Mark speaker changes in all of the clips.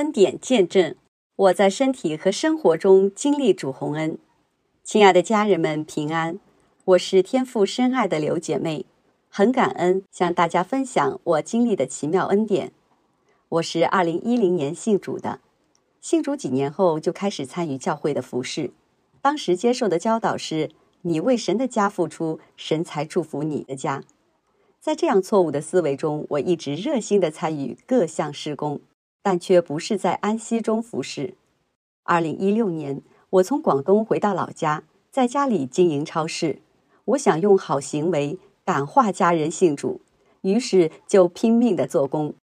Speaker 1: 恩典见证，我在身体和生活中经历主洪恩。亲爱的家人们，平安！我是天父深爱的刘姐妹，很感恩向大家分享我经历的奇妙恩典。我是二零一零年信主的，信主几年后就开始参与教会的服饰。当时接受的教导是：你为神的家付出，神才祝福你的家。在这样错误的思维中，我一直热心的参与各项施工，但却不是在安息中服侍。二零一六年，我从广东回到老家，在家里经营超市。我想用好行为感化家人信主，于是就拼命的做工。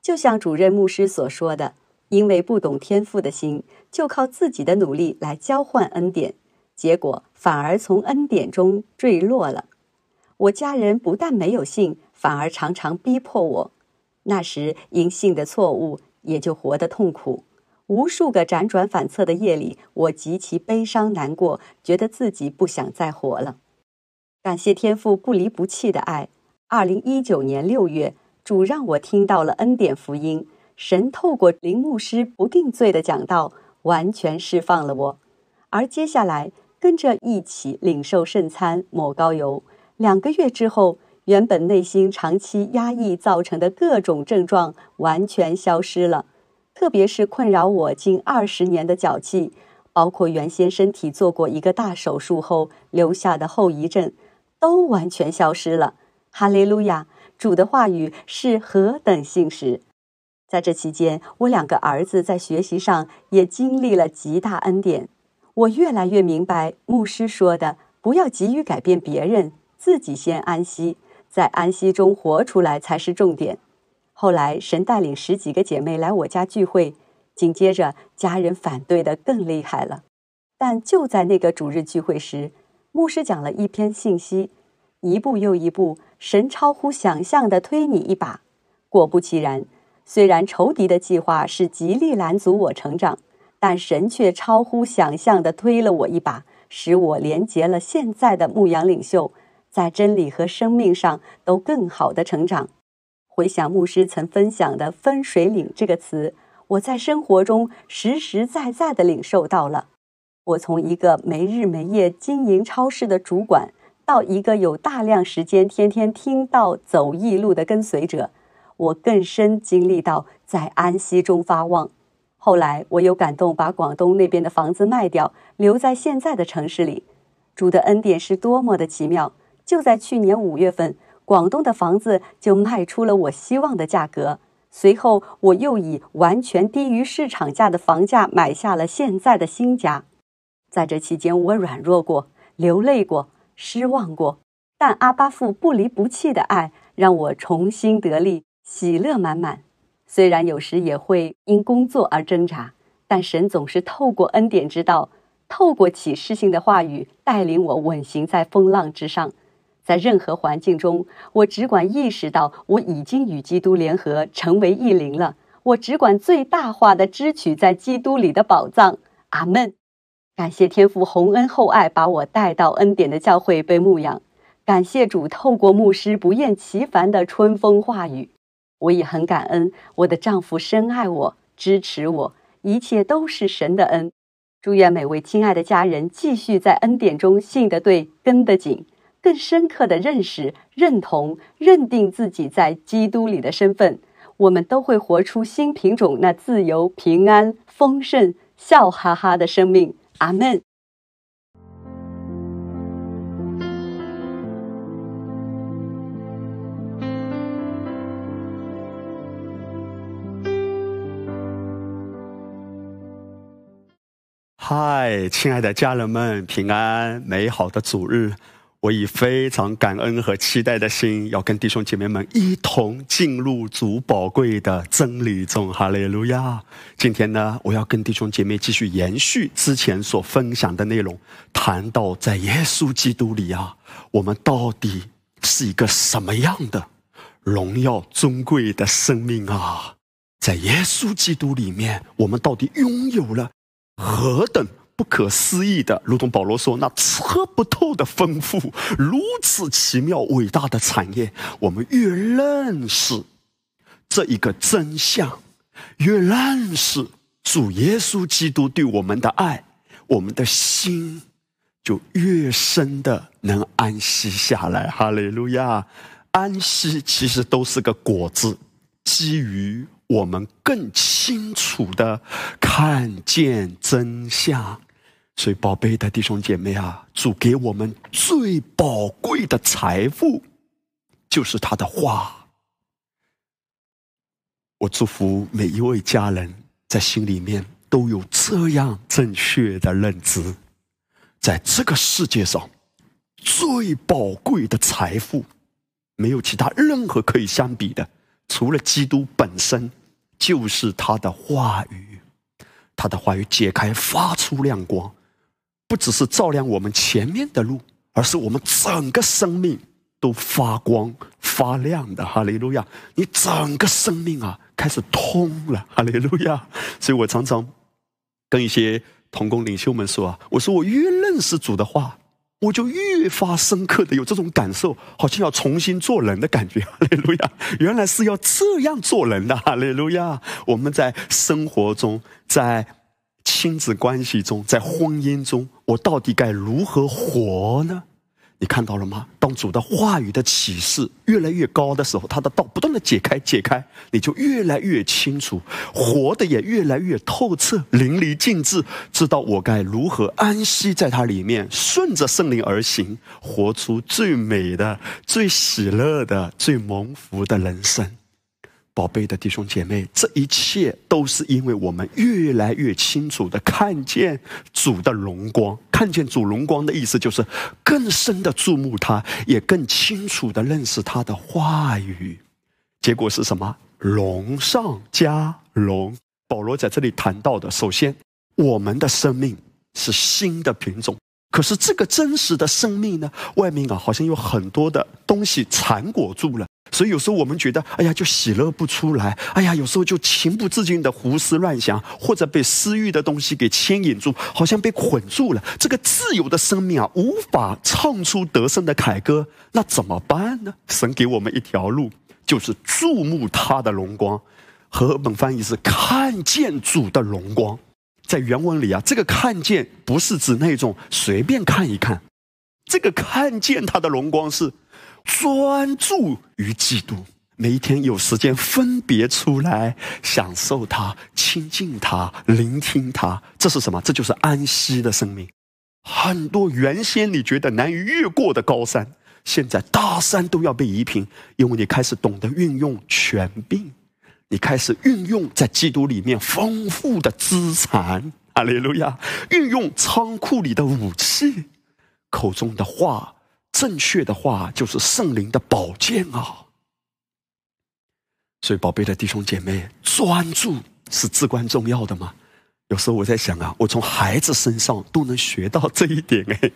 Speaker 1: 就像主任牧师所说的，因为不懂天赋的心，就靠自己的努力来交换恩典，结果反而从恩典中坠落了。我家人不但没有信，反而常常逼迫我。那时因信的错误，也就活得痛苦。无数个辗转反侧的夜里，我极其悲伤难过，觉得自己不想再活了。感谢天父不离不弃的爱。二零一九年六月，主让我听到了恩典福音，神透过林牧师不定罪的讲道，完全释放了我。而接下来跟着一起领受圣餐、抹膏油。两个月之后，原本内心长期压抑造成的各种症状完全消失了，特别是困扰我近二十年的脚气，包括原先身体做过一个大手术后留下的后遗症，都完全消失了。哈利路亚！主的话语是何等信实！在这期间，我两个儿子在学习上也经历了极大恩典。我越来越明白牧师说的：不要急于改变别人。自己先安息，在安息中活出来才是重点。后来神带领十几个姐妹来我家聚会，紧接着家人反对的更厉害了。但就在那个主日聚会时，牧师讲了一篇信息，一步又一步，神超乎想象的推你一把。果不其然，虽然仇敌的计划是极力拦阻我成长，但神却超乎想象的推了我一把，使我连结了现在的牧羊领袖。在真理和生命上都更好的成长。回想牧师曾分享的“分水岭”这个词，我在生活中实实在在的领受到了。我从一个没日没夜经营超市的主管，到一个有大量时间天天听到走义路的跟随者，我更深经历到在安息中发旺。后来我又感动，把广东那边的房子卖掉，留在现在的城市里。主的恩典是多么的奇妙！就在去年五月份，广东的房子就卖出了我希望的价格。随后，我又以完全低于市场价的房价买下了现在的新家。在这期间，我软弱过，流泪过，失望过，但阿巴父不离不弃的爱让我重新得力，喜乐满满。虽然有时也会因工作而挣扎，但神总是透过恩典之道，透过启示性的话语，带领我稳行在风浪之上。在任何环境中，我只管意识到我已经与基督联合，成为一灵了。我只管最大化的支取在基督里的宝藏。阿门。感谢天父洪恩厚爱，把我带到恩典的教会被牧养。感谢主透过牧师不厌其烦的春风化雨。我也很感恩我的丈夫深爱我，支持我，一切都是神的恩。祝愿每位亲爱的家人继续在恩典中信得对，跟得紧。更深刻的认识、认同、认定自己在基督里的身份，我们都会活出新品种那自由、平安、丰盛、笑哈哈的生命。阿门。
Speaker 2: 嗨，亲爱的家人们，平安美好的主日。我以非常感恩和期待的心，要跟弟兄姐妹们一同进入主宝贵的真理中。哈利路亚！今天呢，我要跟弟兄姐妹继续延续之前所分享的内容，谈到在耶稣基督里啊，我们到底是一个什么样的荣耀尊贵的生命啊？在耶稣基督里面，我们到底拥有了何等？不可思议的，如同保罗说：“那测不透的丰富，如此奇妙伟大的产业。”我们越认识这一个真相，越认识主耶稣基督对我们的爱，我们的心就越深的能安息下来。哈利路亚！安息其实都是个果子，基于我们更清楚的看见真相。所以，宝贝的弟兄姐妹啊，主给我们最宝贵的财富，就是他的话。我祝福每一位家人在心里面都有这样正确的认知，在这个世界上，最宝贵的财富，没有其他任何可以相比的，除了基督本身，就是他的话语。他的话语解开，发出亮光。不只是照亮我们前面的路，而是我们整个生命都发光发亮的。哈利路亚！你整个生命啊，开始通了。哈利路亚！所以我常常跟一些同工领袖们说啊，我说我越认识主的话，我就越发深刻的有这种感受，好像要重新做人的感觉。哈利路亚！原来是要这样做人的。哈利路亚！我们在生活中，在。亲子关系中，在婚姻中，我到底该如何活呢？你看到了吗？当主的话语的启示越来越高的时候，他的道不断的解开，解开，你就越来越清楚，活的也越来越透彻，淋漓尽致，知道我该如何安息在它里面，顺着圣灵而行，活出最美的、最喜乐的、最蒙福的人生。宝贝的弟兄姐妹，这一切都是因为我们越来越清楚的看见主的荣光。看见主荣光的意思，就是更深的注目他，也更清楚的认识他的话语。结果是什么？荣上加荣。保罗在这里谈到的，首先，我们的生命是新的品种。可是这个真实的生命呢，外面啊，好像有很多的东西缠裹住了。所以有时候我们觉得，哎呀，就喜乐不出来；哎呀，有时候就情不自禁的胡思乱想，或者被私欲的东西给牵引住，好像被捆住了。这个自由的生命啊，无法唱出得胜的凯歌，那怎么办呢？神给我们一条路，就是注目他的荣光。和本翻译是看见主的荣光。在原文里啊，这个看见不是指那种随便看一看，这个看见他的荣光是。专注于基督，每一天有时间分别出来享受他、亲近他、聆听他，这是什么？这就是安息的生命。很多原先你觉得难以越过的高山，现在大山都要被移平，因为你开始懂得运用权柄，你开始运用在基督里面丰富的资产。阿利路亚！运用仓库里的武器，口中的话。正确的话就是圣灵的宝剑啊！所以，宝贝的弟兄姐妹，专注是至关重要的嘛。有时候我在想啊，我从孩子身上都能学到这一点哎。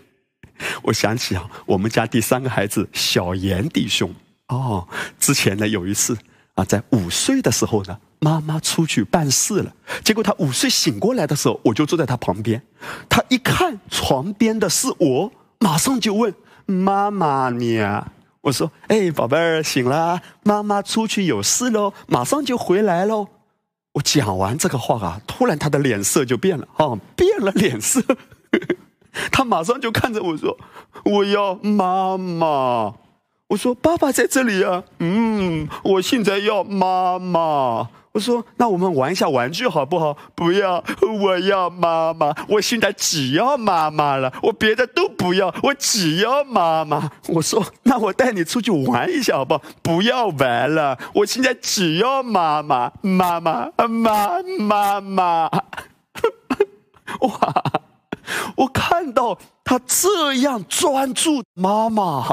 Speaker 2: 我想起啊，我们家第三个孩子小严弟兄哦，之前呢有一次啊，在五岁的时候呢，妈妈出去办事了，结果他五岁醒过来的时候，我就坐在他旁边，他一看床边的是我，马上就问。妈妈，你啊，我说，哎，宝贝儿，醒了，妈妈出去有事喽，马上就回来喽。我讲完这个话啊，突然他的脸色就变了，啊，变了脸色，他马上就看着我说，我要妈妈。我说，爸爸在这里啊，嗯，我现在要妈妈。我说：“那我们玩一下玩具好不好？”不要，我要妈妈。我现在只要妈妈了，我别的都不要，我只要妈妈。我说：“那我带你出去玩一下好不好？”不要玩了，我现在只要妈妈，妈妈，妈，妈妈。哇！我看到他这样专注，妈妈。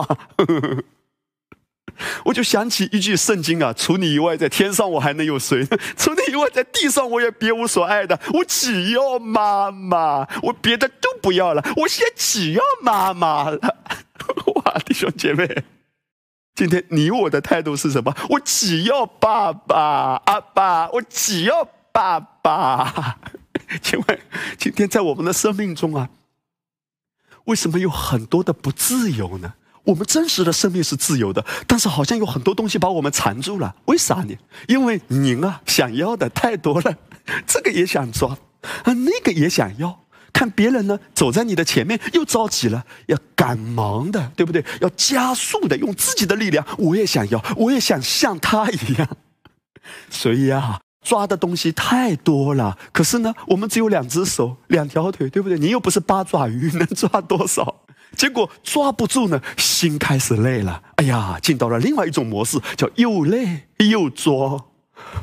Speaker 2: 我就想起一句圣经啊，除你以外，在天上我还能有谁？除你以外，在地上我也别无所爱的。我只要妈妈，我别的都不要了。我现在只要妈妈了。哇，弟兄姐妹，今天你我的态度是什么？我只要爸爸，阿爸，我只要爸爸。请问，今天在我们的生命中啊，为什么有很多的不自由呢？我们真实的生命是自由的，但是好像有很多东西把我们缠住了。为啥呢？因为您啊，想要的太多了，这个也想抓，啊，那个也想要。看别人呢，走在你的前面，又着急了，要赶忙的，对不对？要加速的，用自己的力量。我也想要，我也想像他一样。所以啊，抓的东西太多了。可是呢，我们只有两只手，两条腿，对不对？你又不是八爪鱼，能抓多少？结果抓不住呢，心开始累了。哎呀，进到了另外一种模式，叫又累又抓。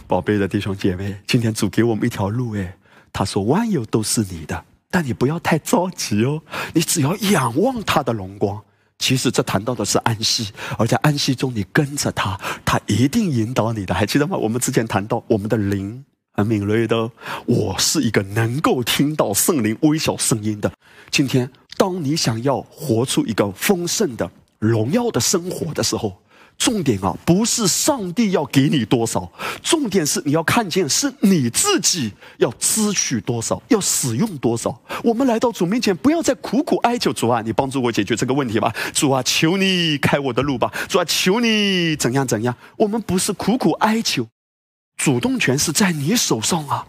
Speaker 2: 宝贝的弟兄姐妹，今天主给我们一条路，哎，他说万有都是你的。但你不要太着急哦，你只要仰望他的荣光。其实这谈到的是安息，而在安息中，你跟着他，他一定引导你的。还记得吗？我们之前谈到我们的灵很敏锐的，我是一个能够听到圣灵微小声音的。今天，当你想要活出一个丰盛的、荣耀的生活的时候。重点啊，不是上帝要给你多少，重点是你要看见是你自己要支取多少，要使用多少。我们来到主面前，不要再苦苦哀求主啊，你帮助我解决这个问题吧，主啊，求你开我的路吧，主啊，求你怎样怎样。我们不是苦苦哀求，主动权是在你手上啊。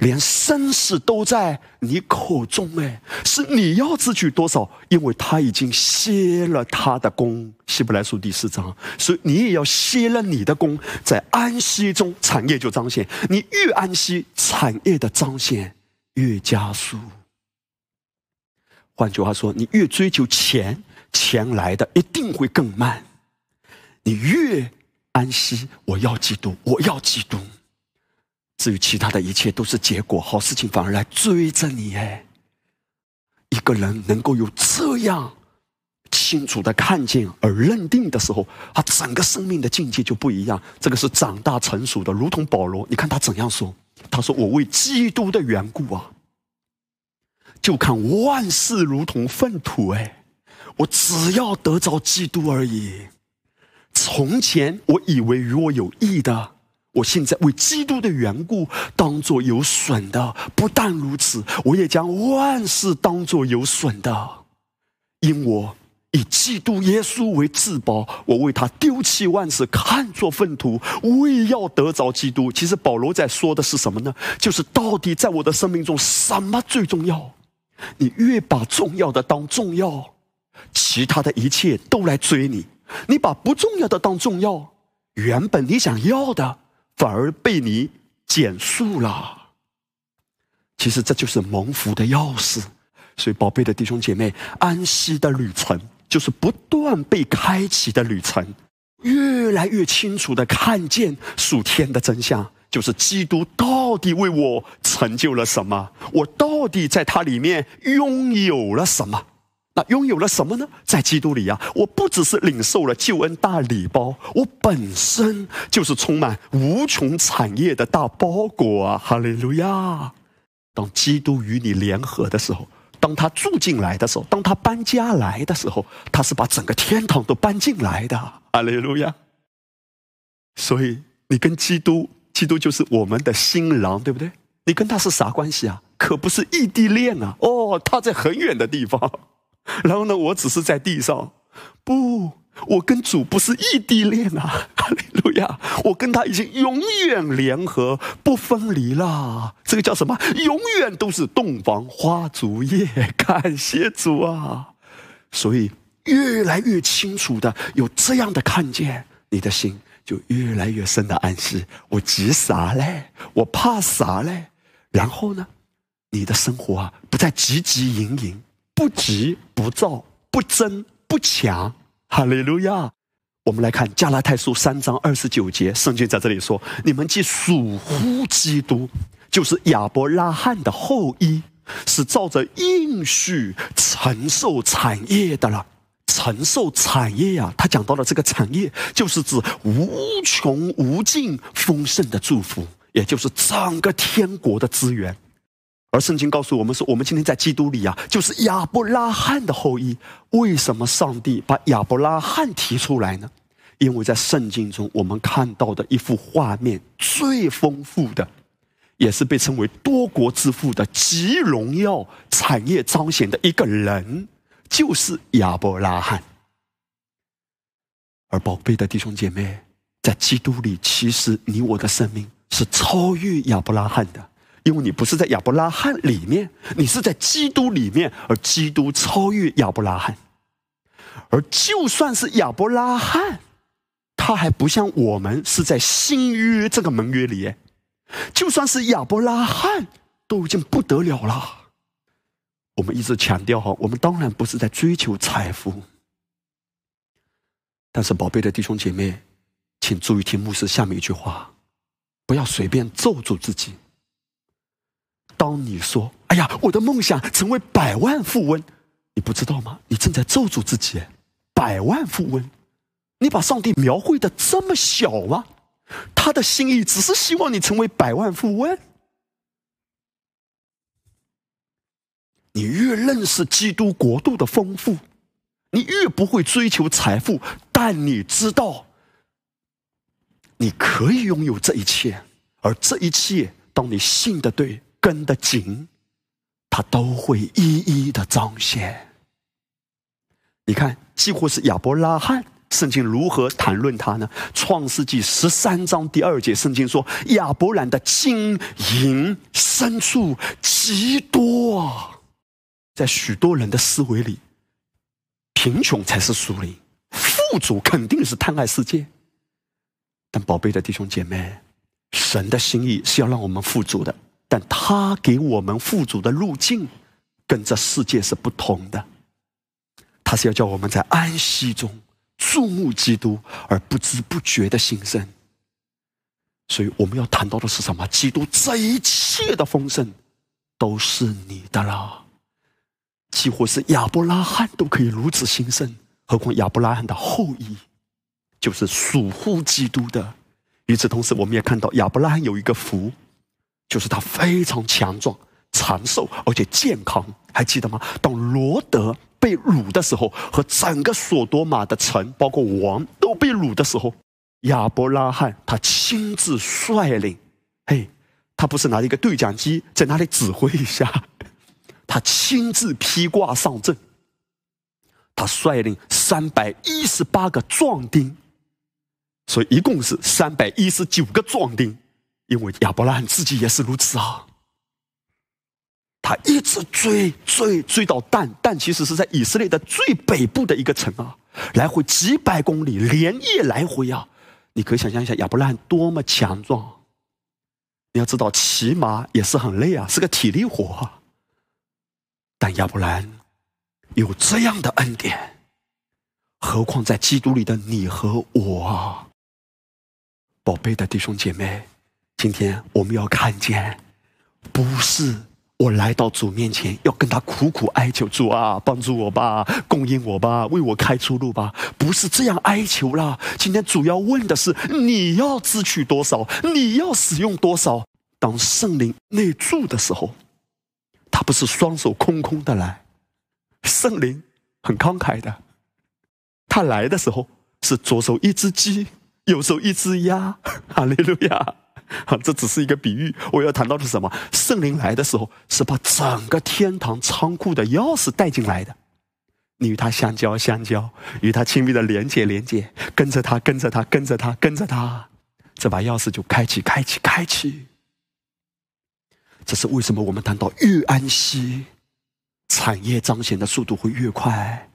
Speaker 2: 连生死都在你口中，哎，是你要支取多少？因为他已经歇了他的功，希伯来书第四章，所以你也要歇了你的功，在安息中产业就彰显。你越安息，产业的彰显越加速。换句话说，你越追求钱，钱来的一定会更慢。你越安息，我要基督，我要基督。至于其他的一切都是结果，好事情反而来追着你哎。一个人能够有这样清楚的看见而认定的时候，他整个生命的境界就不一样。这个是长大成熟的，如同保罗，你看他怎样说？他说：“我为基督的缘故啊，就看万事如同粪土哎，我只要得着基督而已。从前我以为与我有益的。”我现在为基督的缘故，当作有损的；不但如此，我也将万事当作有损的，因我以基督耶稣为至宝。我为他丢弃万事，看作粪土，为要得着基督。其实保罗在说的是什么呢？就是到底在我的生命中，什么最重要？你越把重要的当重要，其他的一切都来追你；你把不重要的当重要，原本你想要的。反而被你减速了。其实这就是蒙福的钥匙。所以，宝贝的弟兄姐妹，安息的旅程就是不断被开启的旅程，越来越清楚的看见属天的真相，就是基督到底为我成就了什么，我到底在他里面拥有了什么。那拥有了什么呢？在基督里啊，我不只是领受了救恩大礼包，我本身就是充满无穷产业的大包裹啊！哈利路亚！当基督与你联合的时候，当他住进来的时候，当他搬家来的时候，他是把整个天堂都搬进来的。哈利路亚！所以你跟基督，基督就是我们的新郎，对不对？你跟他是啥关系啊？可不是异地恋啊！哦，他在很远的地方。然后呢？我只是在地上，不，我跟主不是异地恋啊！哈利路亚，我跟他已经永远联合，不分离啦。这个叫什么？永远都是洞房花烛夜。感谢主啊！所以越来越清楚的有这样的看见，你的心就越来越深的安息。我急啥嘞？我怕啥嘞？然后呢？你的生活啊，不再汲汲营营。不急不躁不争不抢，哈利路亚！我们来看加拉太书三章二十九节，圣经在这里说：“你们既属乎基督，就是亚伯拉罕的后裔，是照着应许承受产业的了。承受产业呀，他讲到了这个产业，就是指无穷无尽丰盛的祝福，也就是整个天国的资源。”而圣经告诉我们说，我们今天在基督里啊，就是亚伯拉罕的后裔。为什么上帝把亚伯拉罕提出来呢？因为在圣经中，我们看到的一幅画面最丰富的，也是被称为多国之父的极荣耀产业彰显的一个人，就是亚伯拉罕。而宝贝的弟兄姐妹，在基督里，其实你我的生命是超越亚伯拉罕的，因为你不是在亚伯拉罕里面，你是在基督里面，而基督超越亚伯拉罕。而就算是亚伯拉罕，他还不像我们是在新约这个盟约里，就算是亚伯拉罕都已经不得了了。我们一直强调哈，我们当然不是在追求财富。但是，宝贝的弟兄姐妹，请注意听牧师下面一句话：不要随便咒住自己。当你说“哎呀，我的梦想成为百万富翁”，你不知道吗？你正在咒住自己。百万富翁，你把上帝描绘的这么小吗？他的心意只是希望你成为百万富翁。你越认识基督国度的丰富。你越不会追求财富，但你知道，你可以拥有这一切，而这一切，当你信的对、跟得紧，它都会一一的彰显。你看，几乎是亚伯拉罕，圣经如何谈论他呢？创世纪十三章第二节，圣经说：“亚伯兰的金银牲畜极多啊，在许多人的思维里。”贫穷才是属灵，富足肯定是贪爱世界。但宝贝的弟兄姐妹，神的心意是要让我们富足的，但他给我们富足的路径，跟这世界是不同的。他是要叫我们在安息中注目基督，而不知不觉的兴盛。所以我们要谈到的是什么？基督这一切的丰盛，都是你的了。几乎是亚伯拉罕都可以如此兴盛，何况亚伯拉罕的后裔就是属乎基督的。与此同时，我们也看到亚伯拉罕有一个福，就是他非常强壮、长寿而且健康。还记得吗？当罗德被掳的时候，和整个索多玛的城，包括王都被掳的时候，亚伯拉罕他亲自率领，嘿，他不是拿一个对讲机在那里指挥一下。他亲自披挂上阵，他率领三百一十八个壮丁，所以一共是三百一十九个壮丁。因为亚伯拉罕自己也是如此啊，他一直追追追到但，但其实是在以色列的最北部的一个城啊，来回几百公里，连夜来回啊。你可以想象一下亚伯拉罕多么强壮。你要知道骑马也是很累啊，是个体力活啊。但亚伯兰有这样的恩典，何况在基督里的你和我，宝贝的弟兄姐妹，今天我们要看见，不是我来到主面前要跟他苦苦哀求主啊，帮助我吧，供应我吧，为我开出路吧，不是这样哀求了。今天主要问的是，你要支取多少，你要使用多少。当圣灵内住的时候。他不是双手空空的来，圣灵很慷慨的。他来的时候是左手一只鸡，右手一只鸭。哈利路亚！好，这只是一个比喻。我要谈到的是什么？圣灵来的时候是把整个天堂仓库的钥匙带进来的。你与他相交，相交，与他亲密的连接，连接，跟着他，跟着他，跟着他，跟着他，这把钥匙就开启，开启，开启。这是为什么？我们谈到越安息，产业彰显的速度会越快。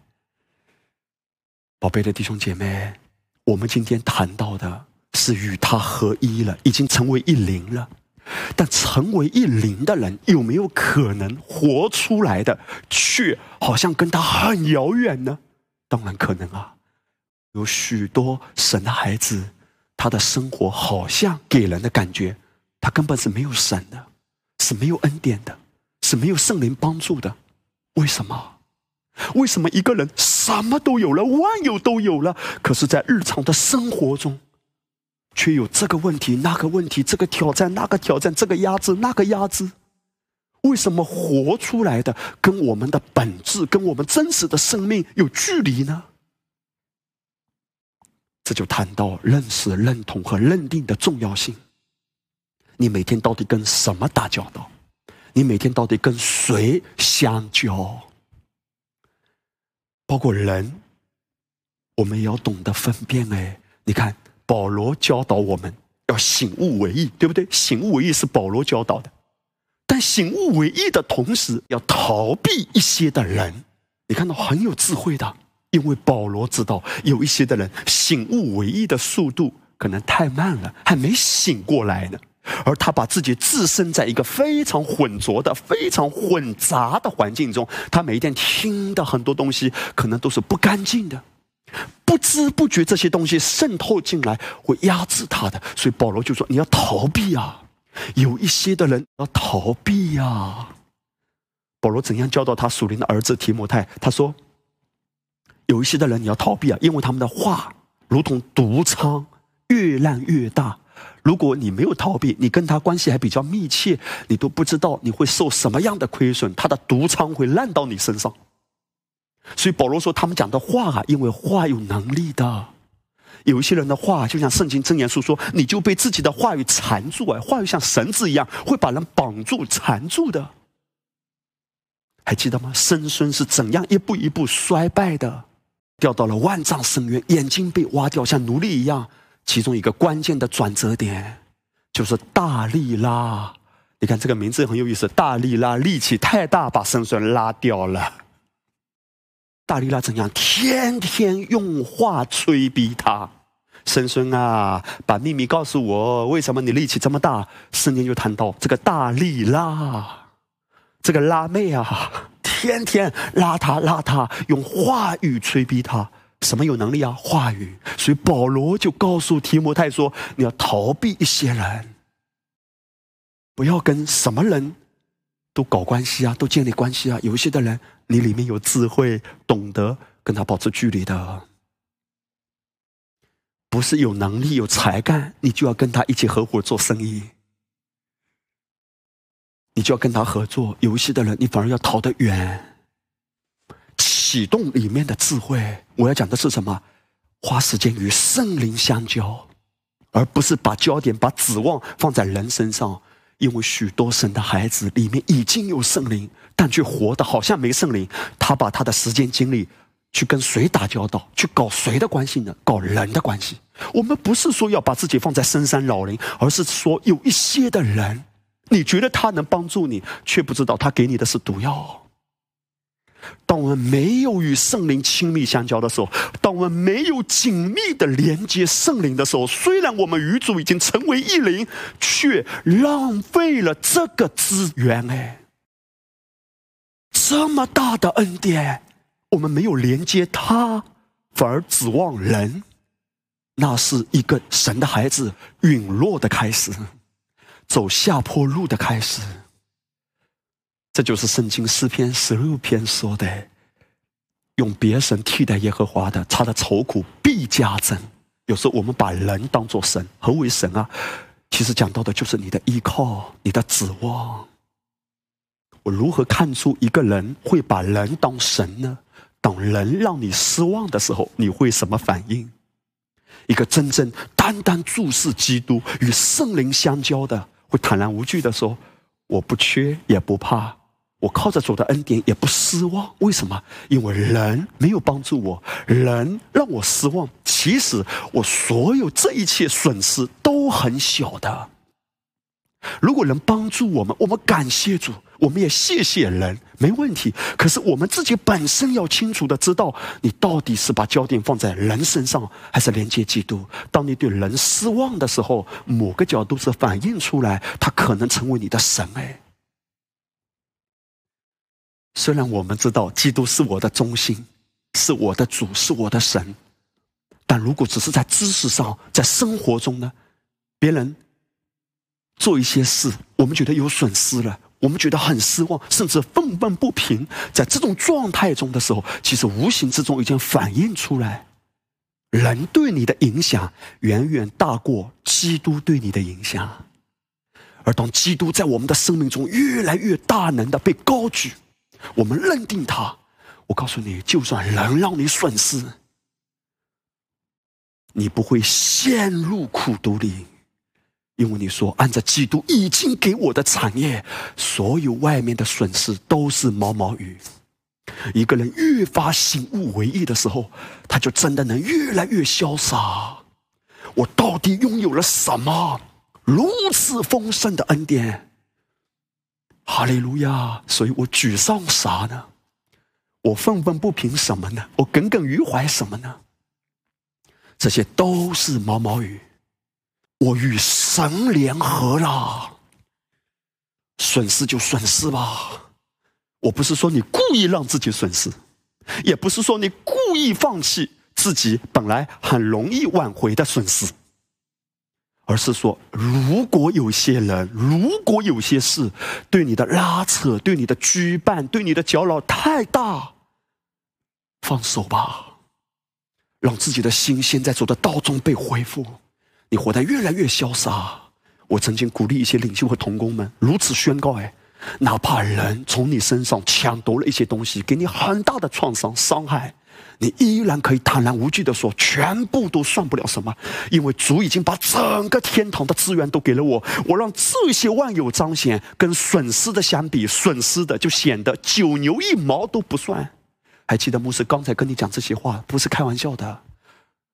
Speaker 2: 宝贝的弟兄姐妹，我们今天谈到的是与他合一了，已经成为一灵了。但成为一灵的人，有没有可能活出来的，却好像跟他很遥远呢？当然可能啊！有许多神的孩子，他的生活好像给人的感觉，他根本是没有神的。是没有恩典的，是没有圣灵帮助的。为什么？为什么一个人什么都有了，万有都有了，可是，在日常的生活中，却有这个问题、那个问题、这个挑战、那个挑战、这个压制、那个压制？为什么活出来的跟我们的本质、跟我们真实的生命有距离呢？这就谈到认识、认同和认定的重要性。你每天到底跟什么打交道？你每天到底跟谁相交？包括人，我们也要懂得分辨。哎，你看，保罗教导我们要醒悟为义，对不对？醒悟为义是保罗教导的，但醒悟为义的同时，要逃避一些的人。你看到很有智慧的，因为保罗知道有一些的人醒悟为义的速度可能太慢了，还没醒过来呢。而他把自己置身在一个非常混浊的、非常混杂的环境中，他每一天听的很多东西可能都是不干净的，不知不觉这些东西渗透进来，会压制他的。所以保罗就说：“你要逃避啊！有一些的人要逃避呀。”保罗怎样教导他属灵的儿子提摩太？他说：“有一些的人你要逃避啊，因为他们的话如同毒疮，越烂越大。”如果你没有逃避，你跟他关系还比较密切，你都不知道你会受什么样的亏损，他的毒疮会烂到你身上。所以保罗说，他们讲的话，因为话有能力的，有一些人的话，就像圣经真言书说，你就被自己的话语缠住啊，话语像绳子一样，会把人绑住、缠住的。还记得吗？生孙是怎样一步一步衰败的，掉到了万丈深渊，眼睛被挖掉，像奴隶一样。其中一个关键的转折点，就是大力拉。你看这个名字很有意思，大力拉力气太大，把生孙拉掉了。大力拉怎样？天天用话催逼他，生孙啊，把秘密告诉我，为什么你力气这么大？圣经就谈到这个大力拉，这个拉妹啊，天天拉他拉他，用话语催逼他。什么有能力啊？话语。所以保罗就告诉提摩太说：“你要逃避一些人，不要跟什么人都搞关系啊，都建立关系啊。有一些的人，你里面有智慧，懂得跟他保持距离的，不是有能力、有才干，你就要跟他一起合伙做生意，你就要跟他合作。有一些的人，你反而要逃得远。”启动里面的智慧，我要讲的是什么？花时间与圣灵相交，而不是把焦点、把指望放在人身上。因为许多神的孩子里面已经有圣灵，但却活得好像没圣灵。他把他的时间精力去跟谁打交道，去搞谁的关系呢？搞人的关系。我们不是说要把自己放在深山老林，而是说有一些的人，你觉得他能帮助你，却不知道他给你的是毒药。当我们没有与圣灵亲密相交的时候，当我们没有紧密的连接圣灵的时候，虽然我们与主已经成为一灵，却浪费了这个资源。哎，这么大的恩典，我们没有连接他，反而指望人，那是一个神的孩子陨落的开始，走下坡路的开始。这就是圣经诗篇十六篇说的：“用别神替代耶和华的，他的愁苦必加增。”有时候我们把人当作神，何为神啊？其实讲到的就是你的依靠，你的指望。我如何看出一个人会把人当神呢？当人让你失望的时候，你会什么反应？一个真正单单注视基督与圣灵相交的，会坦然无惧的说：“我不缺，也不怕。”我靠着主的恩典也不失望，为什么？因为人没有帮助我，人让我失望。其实我所有这一切损失都很小的。如果能帮助我们，我们感谢主，我们也谢谢人，没问题。可是我们自己本身要清楚的知道，你到底是把焦点放在人身上，还是连接基督？当你对人失望的时候，某个角度是反映出来，他可能成为你的神哎。虽然我们知道基督是我的中心，是我的主，是我的神，但如果只是在知识上，在生活中呢，别人做一些事，我们觉得有损失了，我们觉得很失望，甚至愤愤不平，在这种状态中的时候，其实无形之中已经反映出来，人对你的影响远远大过基督对你的影响，而当基督在我们的生命中越来越大能的被高举。我们认定他，我告诉你，就算人让你损失，你不会陷入苦毒里，因为你说按照基督已经给我的产业，所有外面的损失都是毛毛雨。一个人越发醒悟为义的时候，他就真的能越来越潇洒。我到底拥有了什么？如此丰盛的恩典，哈利路亚！所以我沮丧啥呢？我愤愤不平什么呢？我耿耿于怀什么呢？这些都是毛毛雨。我与神联合了，损失就损失吧。我不是说你故意让自己损失，也不是说你故意放弃自己本来很容易挽回的损失。而是说，如果有些人，如果有些事，对你的拉扯，对你的羁绊，对你的搅扰太大，放手吧，让自己的心先在走的道中被恢复，你活得越来越潇洒。我曾经鼓励一些领袖和同工们如此宣告：哎，哪怕人从你身上抢夺了一些东西，给你很大的创伤伤害。你依然可以坦然无惧地说，全部都算不了什么，因为主已经把整个天堂的资源都给了我，我让这些万有彰显，跟损失的相比，损失的就显得九牛一毛都不算。还记得牧师刚才跟你讲这些话，不是开玩笑的。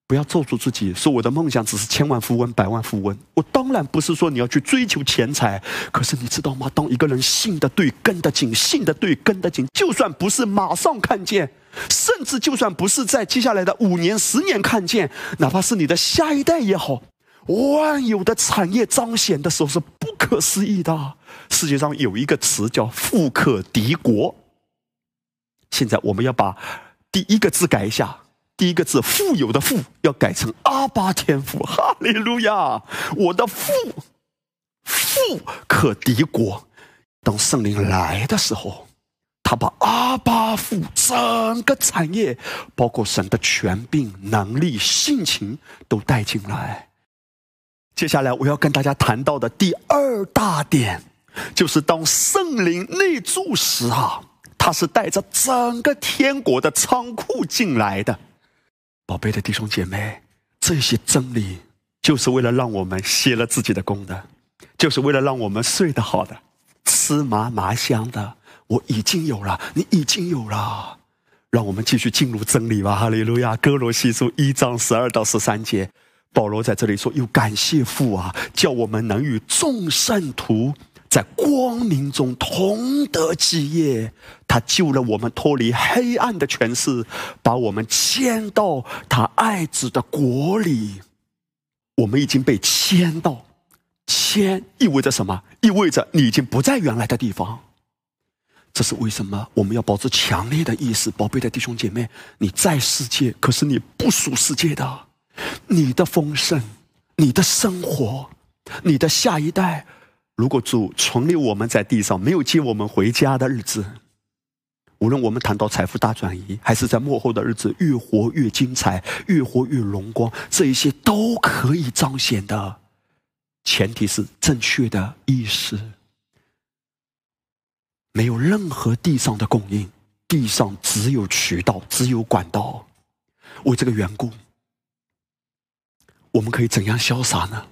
Speaker 2: 不要咒住自己，说我的梦想只是千万富翁、百万富翁。我当然不是说你要去追求钱财，可是你知道吗？当一个人信的对、跟得紧、信的对、跟得紧，就算不是马上看见，甚至就算不是在接下来的五年、十年看见，哪怕是你的下一代也好，万有的产业彰显的时候是不可思议的。世界上有一个词叫“富可敌国”，现在我们要把第一个字改一下。第一个字“富有”的“富”要改成“阿巴天赋”，哈利路亚！我的富，富可敌国。当圣灵来的时候，他把阿巴父整个产业，包括神的权柄、能力、性情都带进来。接下来我要跟大家谈到的第二大点，就是当圣灵内住时啊，他是带着整个天国的仓库进来的。宝贝的弟兄姐妹，这些真理就是为了让我们歇了自己的功的，就是为了让我们睡得好的，吃麻麻香的。我已经有了，你已经有了，让我们继续进入真理吧。哈利路亚！哥罗西书一章十二到十三节，保罗在这里说：“又感谢父啊，叫我们能与众圣徒。”在光明中同得基业，他救了我们脱离黑暗的权势，把我们迁到他爱子的国里。我们已经被迁到，迁意味着什么？意味着你已经不在原来的地方。这是为什么？我们要保持强烈的意识，宝贝的弟兄姐妹，你在世界，可是你不属世界的。你的丰盛，你的生活，你的下一代。如果主存留我们在地上，没有接我们回家的日子，无论我们谈到财富大转移，还是在幕后的日子越活越精彩，越活越荣光，这一些都可以彰显的。前提是正确的意识，没有任何地上的供应，地上只有渠道，只有管道。为这个缘故，我们可以怎样潇洒呢？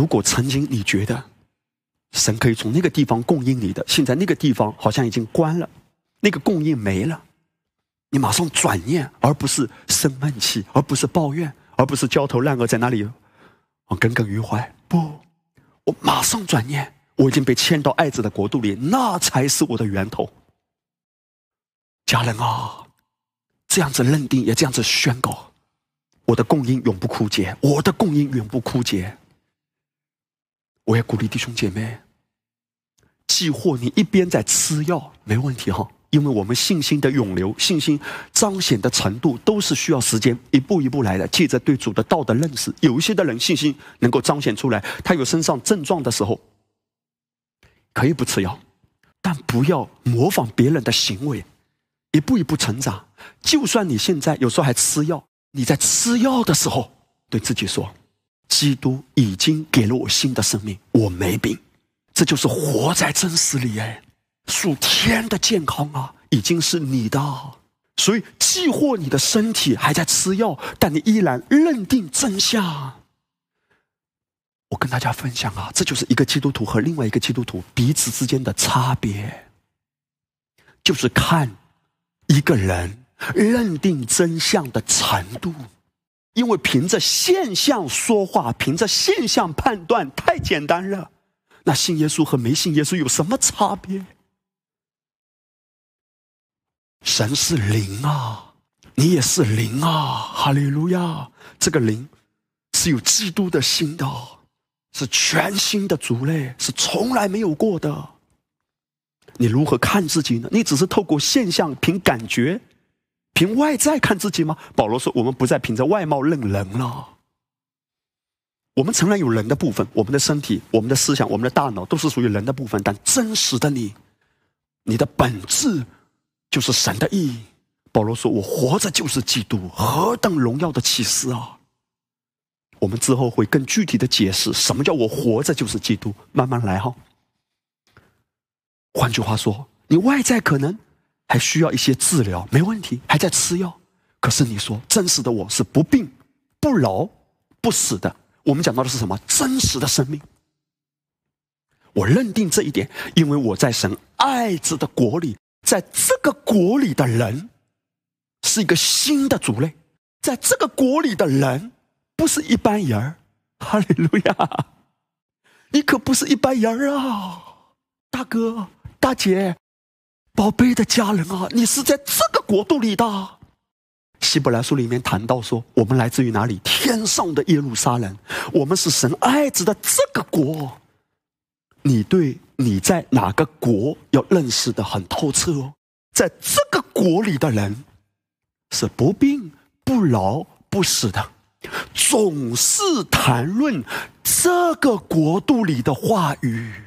Speaker 2: 如果曾经你觉得神可以从那个地方供应你的，现在那个地方好像已经关了，那个供应没了，你马上转念，而不是生闷气，而不是抱怨，而不是焦头烂额在那里，我耿耿于怀。不，我马上转念，我已经被迁到爱子的国度里，那才是我的源头。家人啊，这样子认定，也这样子宣告，我的供应永不枯竭，我的供应永不枯竭。我也鼓励弟兄姐妹，既或你一边在吃药，没问题哈，因为我们信心的涌流、信心彰显的程度，都是需要时间一步一步来的。借着对主的道的认识，有一些的人信心能够彰显出来，他有身上症状的时候，可以不吃药，但不要模仿别人的行为，一步一步成长。就算你现在有时候还吃药，你在吃药的时候，对自己说。基督已经给了我新的生命，我没病，这就是活在真实里哎，属天的健康啊，已经是你的。所以，既或你的身体还在吃药，但你依然认定真相。我跟大家分享啊，这就是一个基督徒和另外一个基督徒彼此之间的差别。就是看一个人认定真相的程度。因为凭着现象说话，凭着现象判断太简单了。那信耶稣和没信耶稣有什么差别？神是灵啊，你也是灵啊，哈利路亚！这个灵是有基督的心的，是全新的族类，是从来没有过的。你如何看自己呢？你只是透过现象，凭感觉。凭外在看自己吗？保罗说：“我们不再凭着外貌认人了。我们承认有人的部分，我们的身体、我们的思想、我们的大脑都是属于人的部分。但真实的你，你的本质就是神的意义。”保罗说：“我活着就是基督，何等荣耀的启示啊！”我们之后会更具体的解释什么叫我活着就是基督。慢慢来哈。换句话说，你外在可能。还需要一些治疗，没问题，还在吃药。可是你说真实的我是不病、不老、不死的。我们讲到的是什么？真实的生命。我认定这一点，因为我在神爱子的国里，在这个国里的人是一个新的族类，在这个国里的人不是一般人儿。哈利路亚！你可不是一般人儿啊，大哥、大姐。宝贝的家人啊，你是在这个国度里的。希伯来书里面谈到说，我们来自于哪里？天上的耶路撒冷，我们是神爱子的这个国。你对你在哪个国要认识的很透彻哦，在这个国里的人是不病不老不死的，总是谈论这个国度里的话语。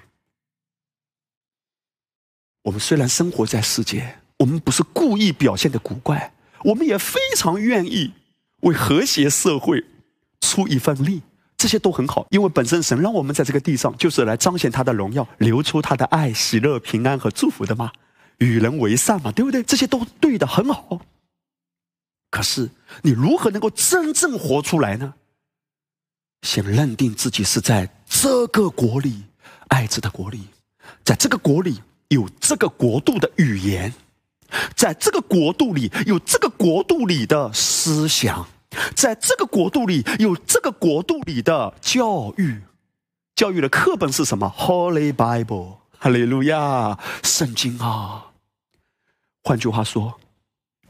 Speaker 2: 我们虽然生活在世界，我们不是故意表现的古怪，我们也非常愿意为和谐社会出一份力，这些都很好，因为本身神让我们在这个地上就是来彰显他的荣耀，流出他的爱、喜乐、平安和祝福的嘛，与人为善嘛，对不对？这些都对的，很好。可是你如何能够真正活出来呢？先认定自己是在这个国里，爱子的国里，在这个国里。有这个国度的语言，在这个国度里有这个国度里的思想，在这个国度里有这个国度里的教育。教育的课本是什么？Holy Bible，哈利路亚，圣经啊。换句话说，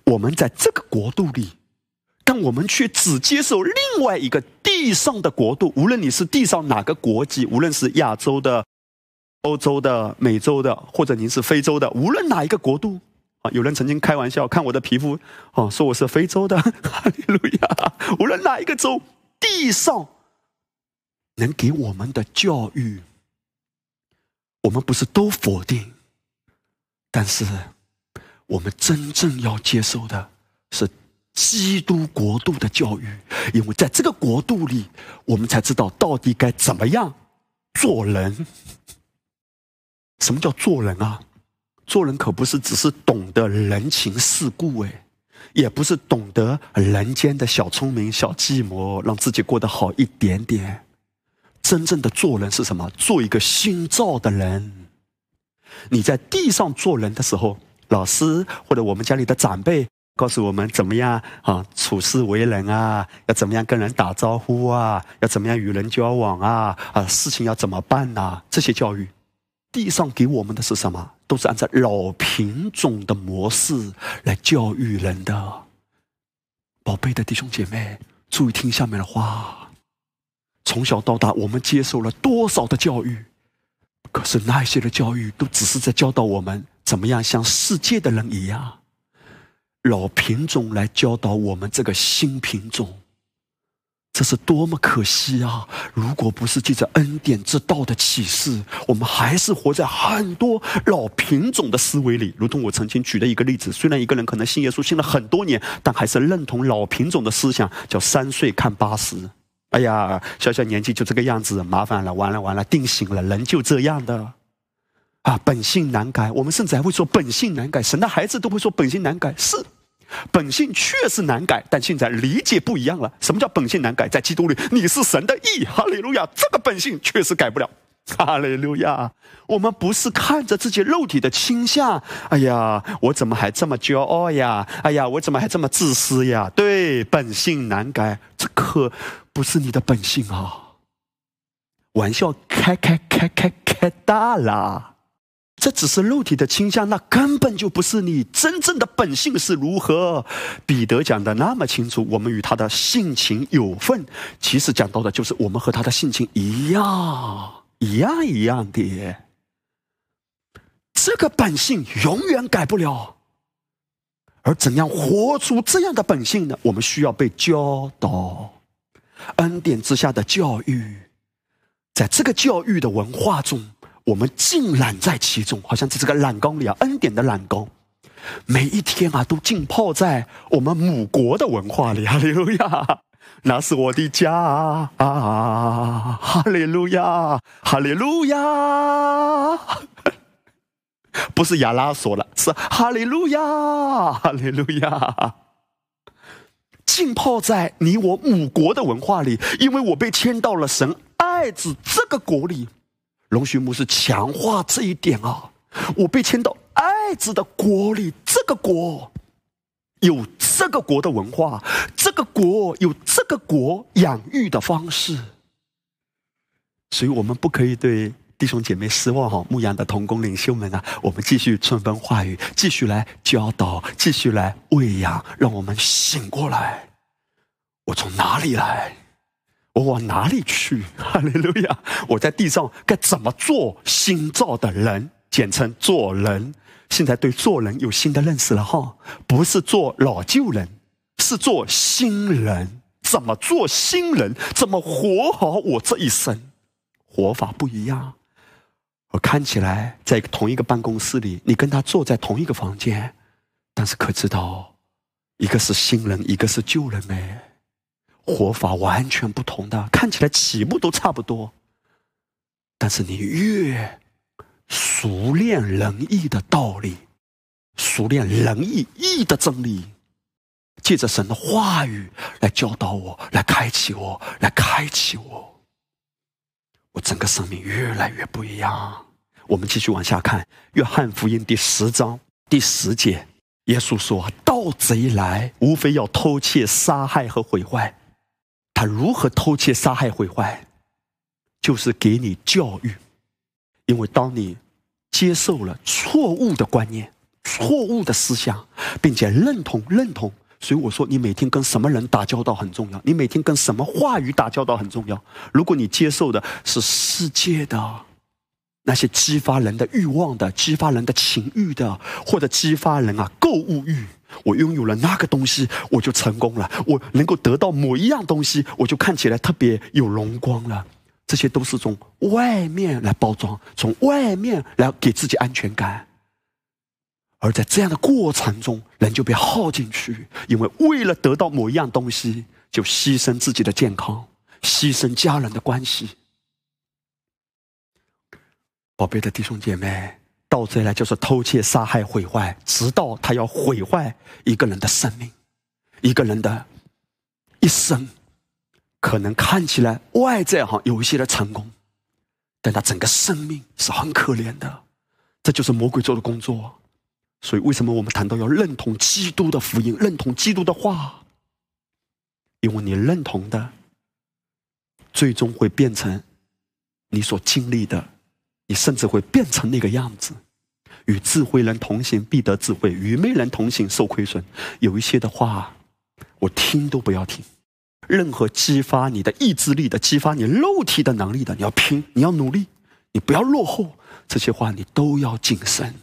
Speaker 2: 我们在这个国度里，但我们却只接受另外一个地上的国度。无论你是地上哪个国籍，无论是亚洲的。欧洲的、美洲的，或者您是非洲的，无论哪一个国度啊，有人曾经开玩笑，看我的皮肤哦，说我是非洲的。哈利路亚！无论哪一个州，地上能给我们的教育，我们不是都否定，但是我们真正要接受的是基督国度的教育，因为在这个国度里，我们才知道到底该怎么样做人。什么叫做人啊？做人可不是只是懂得人情世故，哎，也不是懂得人间的小聪明、小计谋，让自己过得好一点点。真正的做人是什么？做一个心造的人。你在地上做人的时候，老师或者我们家里的长辈告诉我们怎么样啊，处事为人啊，要怎么样跟人打招呼啊，要怎么样与人交往啊，啊，事情要怎么办呐？这些教育。地上给我们的是什么？都是按照老品种的模式来教育人的。宝贝的弟兄姐妹，注意听下面的话。从小到大，我们接受了多少的教育？可是那些的教育，都只是在教导我们怎么样像世界的人一样。老品种来教导我们这个新品种。这是多么可惜啊！如果不是借着恩典之道的启示，我们还是活在很多老品种的思维里。如同我曾经举的一个例子，虽然一个人可能信耶稣信了很多年，但还是认同老品种的思想，叫三岁看八十。哎呀，小小年纪就这个样子，麻烦了，完了完了，定型了，人就这样的啊，本性难改。我们甚至还会说本性难改，神的孩子都会说本性难改，是。本性确实难改，但现在理解不一样了。什么叫本性难改？在基督里，你是神的义，哈利路亚！这个本性确实改不了。哈利路亚！我们不是看着自己肉体的倾向，哎呀，我怎么还这么骄傲呀？哎呀，我怎么还这么自私呀？对，本性难改，这可不是你的本性啊！玩笑开开开开开大了，这只是肉体的倾向，那根本就不是你真正的本性是如何。彼得讲的那么清楚，我们与他的性情有份，其实讲到的就是我们和他的性情一样。一样一样的，这个本性永远改不了。而怎样活出这样的本性呢？我们需要被教导，恩典之下的教育，在这个教育的文化中，我们浸染在其中，好像在这个染缸里啊，恩典的染缸，每一天啊，都浸泡在我们母国的文化里哈利，路亚。那是我的家啊！哈利路亚，哈利路亚，不是亚拉说了，是哈利路亚，哈利路亚。浸泡在你我母国的文化里，因为我被迁到了神爱子这个国里。龙须牧师强化这一点啊，我被迁到爱子的国里，这个国。有这个国的文化，这个国有这个国养育的方式，所以我们不可以对弟兄姐妹失望哈。牧羊的同工领袖们啊，我们继续春风化雨，继续来教导，继续来喂养，让我们醒过来。我从哪里来？我往哪里去？哈利路亚！我在地上该怎么做新造的人？简称做人。现在对做人有新的认识了哈，不是做老旧人，是做新人。怎么做新人？怎么活好我这一生？活法不一样。我看起来在同一个办公室里，你跟他坐在同一个房间，但是可知道，一个是新人，一个是旧人哎，活法完全不同的。看起来起步都差不多，但是你越。熟练仁义的道理，熟练仁义义的真理，借着神的话语来教导我，来开启我，来开启我，我整个生命越来越不一样。我们继续往下看，《约翰福音》第十章第十节，耶稣说：“盗贼来，无非要偷窃、杀害和毁坏。如何偷窃、杀害、毁坏？就是给你教育，因为当你。”接受了错误的观念、错误的思想，并且认同认同，所以我说，你每天跟什么人打交道很重要，你每天跟什么话语打交道很重要。如果你接受的是世界的那些激发人的欲望的、激发人的情欲的，或者激发人啊购物欲，我拥有了那个东西，我就成功了；我能够得到某一样东西，我就看起来特别有荣光了。这些都是从外面来包装，从外面来给自己安全感，而在这样的过程中，人就被耗进去，因为为了得到某一样东西，就牺牲自己的健康，牺牲家人的关系。宝贝的弟兄姐妹，盗贼来就是偷窃、杀害、毁坏，直到他要毁坏一个人的生命，一个人的一生。可能看起来外在哈有一些的成功，但他整个生命是很可怜的，这就是魔鬼做的工作。所以为什么我们谈到要认同基督的福音，认同基督的话？因为你认同的，最终会变成你所经历的，你甚至会变成那个样子。与智慧人同行，必得智慧；与昧人同行，受亏损。有一些的话，我听都不要听。任何激发你的意志力的、激发你肉体的能力的，你要拼，你要努力，你不要落后。这些话你都要谨慎。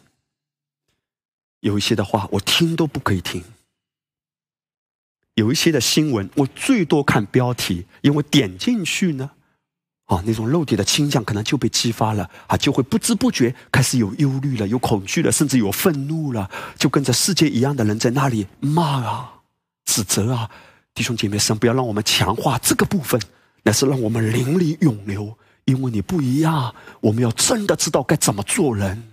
Speaker 2: 有一些的话我听都不可以听。有一些的新闻我最多看标题，因为点进去呢，啊，那种肉体的倾向可能就被激发了啊，就会不知不觉开始有忧虑了、有恐惧了，甚至有愤怒了，就跟着世界一样的人在那里骂啊、指责啊。弟兄姐妹，神不要让我们强化这个部分，乃是让我们灵里涌流。因为你不一样，我们要真的知道该怎么做人，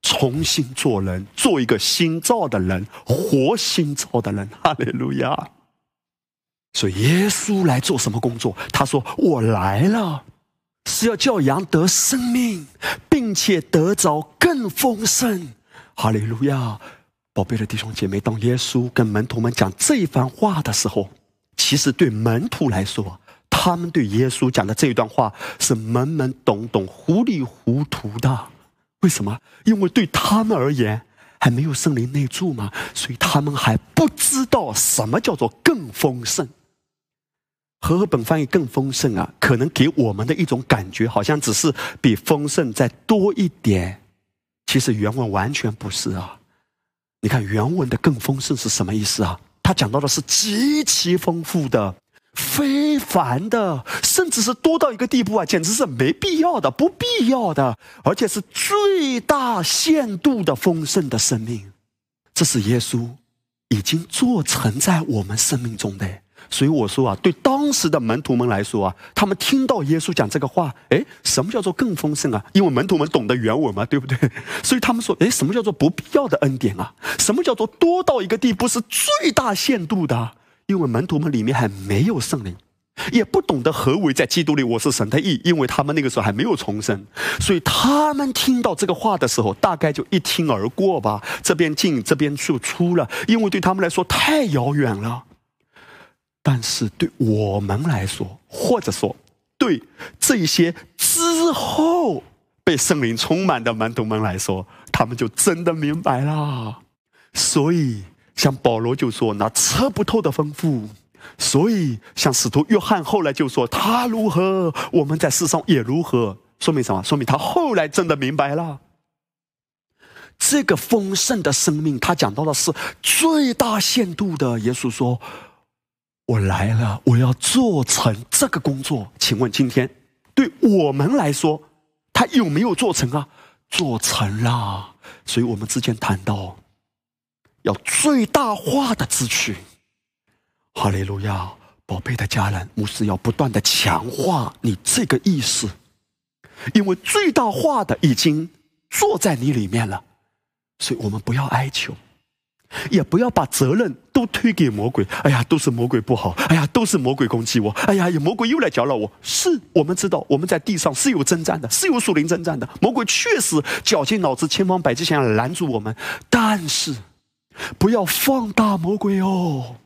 Speaker 2: 重新做人，做一个新造的人，活新造的人。哈利路亚！所以耶稣来做什么工作？他说：“我来了，是要叫羊得生命，并且得着更丰盛。哈利路亚！宝贝的弟兄姐妹，当耶稣跟门徒们讲这一番话的时候，其实对门徒来说，他们对耶稣讲的这一段话是懵懵懂懂、糊里糊涂的。为什么？因为对他们而言，还没有圣灵内住嘛，所以他们还不知道什么叫做更丰盛。和合本翻译更丰盛啊，可能给我们的一种感觉，好像只是比丰盛再多一点。其实原文完全不是啊。你看原文的更丰盛是什么意思啊？他讲到的是极其丰富的、非凡的，甚至是多到一个地步啊，简直是没必要的、不必要的，而且是最大限度的丰盛的生命。这是耶稣已经做成在我们生命中的。所以我说啊，对当时的门徒们来说啊，他们听到耶稣讲这个话，哎，什么叫做更丰盛啊？因为门徒们懂得原文嘛，对不对？所以他们说，哎，什么叫做不必要的恩典啊？什么叫做多到一个地步是最大限度的？因为门徒们里面还没有圣灵，也不懂得何为在基督里我是神的义，因为他们那个时候还没有重生，所以他们听到这个话的时候，大概就一听而过吧，这边进这边就出了，因为对他们来说太遥远了。但是对我们来说，或者说对这些之后被圣灵充满的门徒们来说，他们就真的明白了。所以，像保罗就说那测不透的丰富；所以，像使徒约翰后来就说他如何，我们在世上也如何。说明什么？说明他后来真的明白了这个丰盛的生命。他讲到的是最大限度的。耶稣说。我来了，我要做成这个工作。请问今天对我们来说，他有没有做成啊？做成了。所以我们之前谈到，要最大化的支取。哈利路亚，宝贝的家人，牧师要不断的强化你这个意识，因为最大化的已经坐在你里面了，所以我们不要哀求。也不要把责任都推给魔鬼。哎呀，都是魔鬼不好。哎呀，都是魔鬼攻击我。哎呀，魔鬼又来搅扰我。是我们知道，我们在地上是有征战的，是有属灵征战的。魔鬼确实绞尽脑汁、千方百计想要拦住我们，但是不要放大魔鬼哦。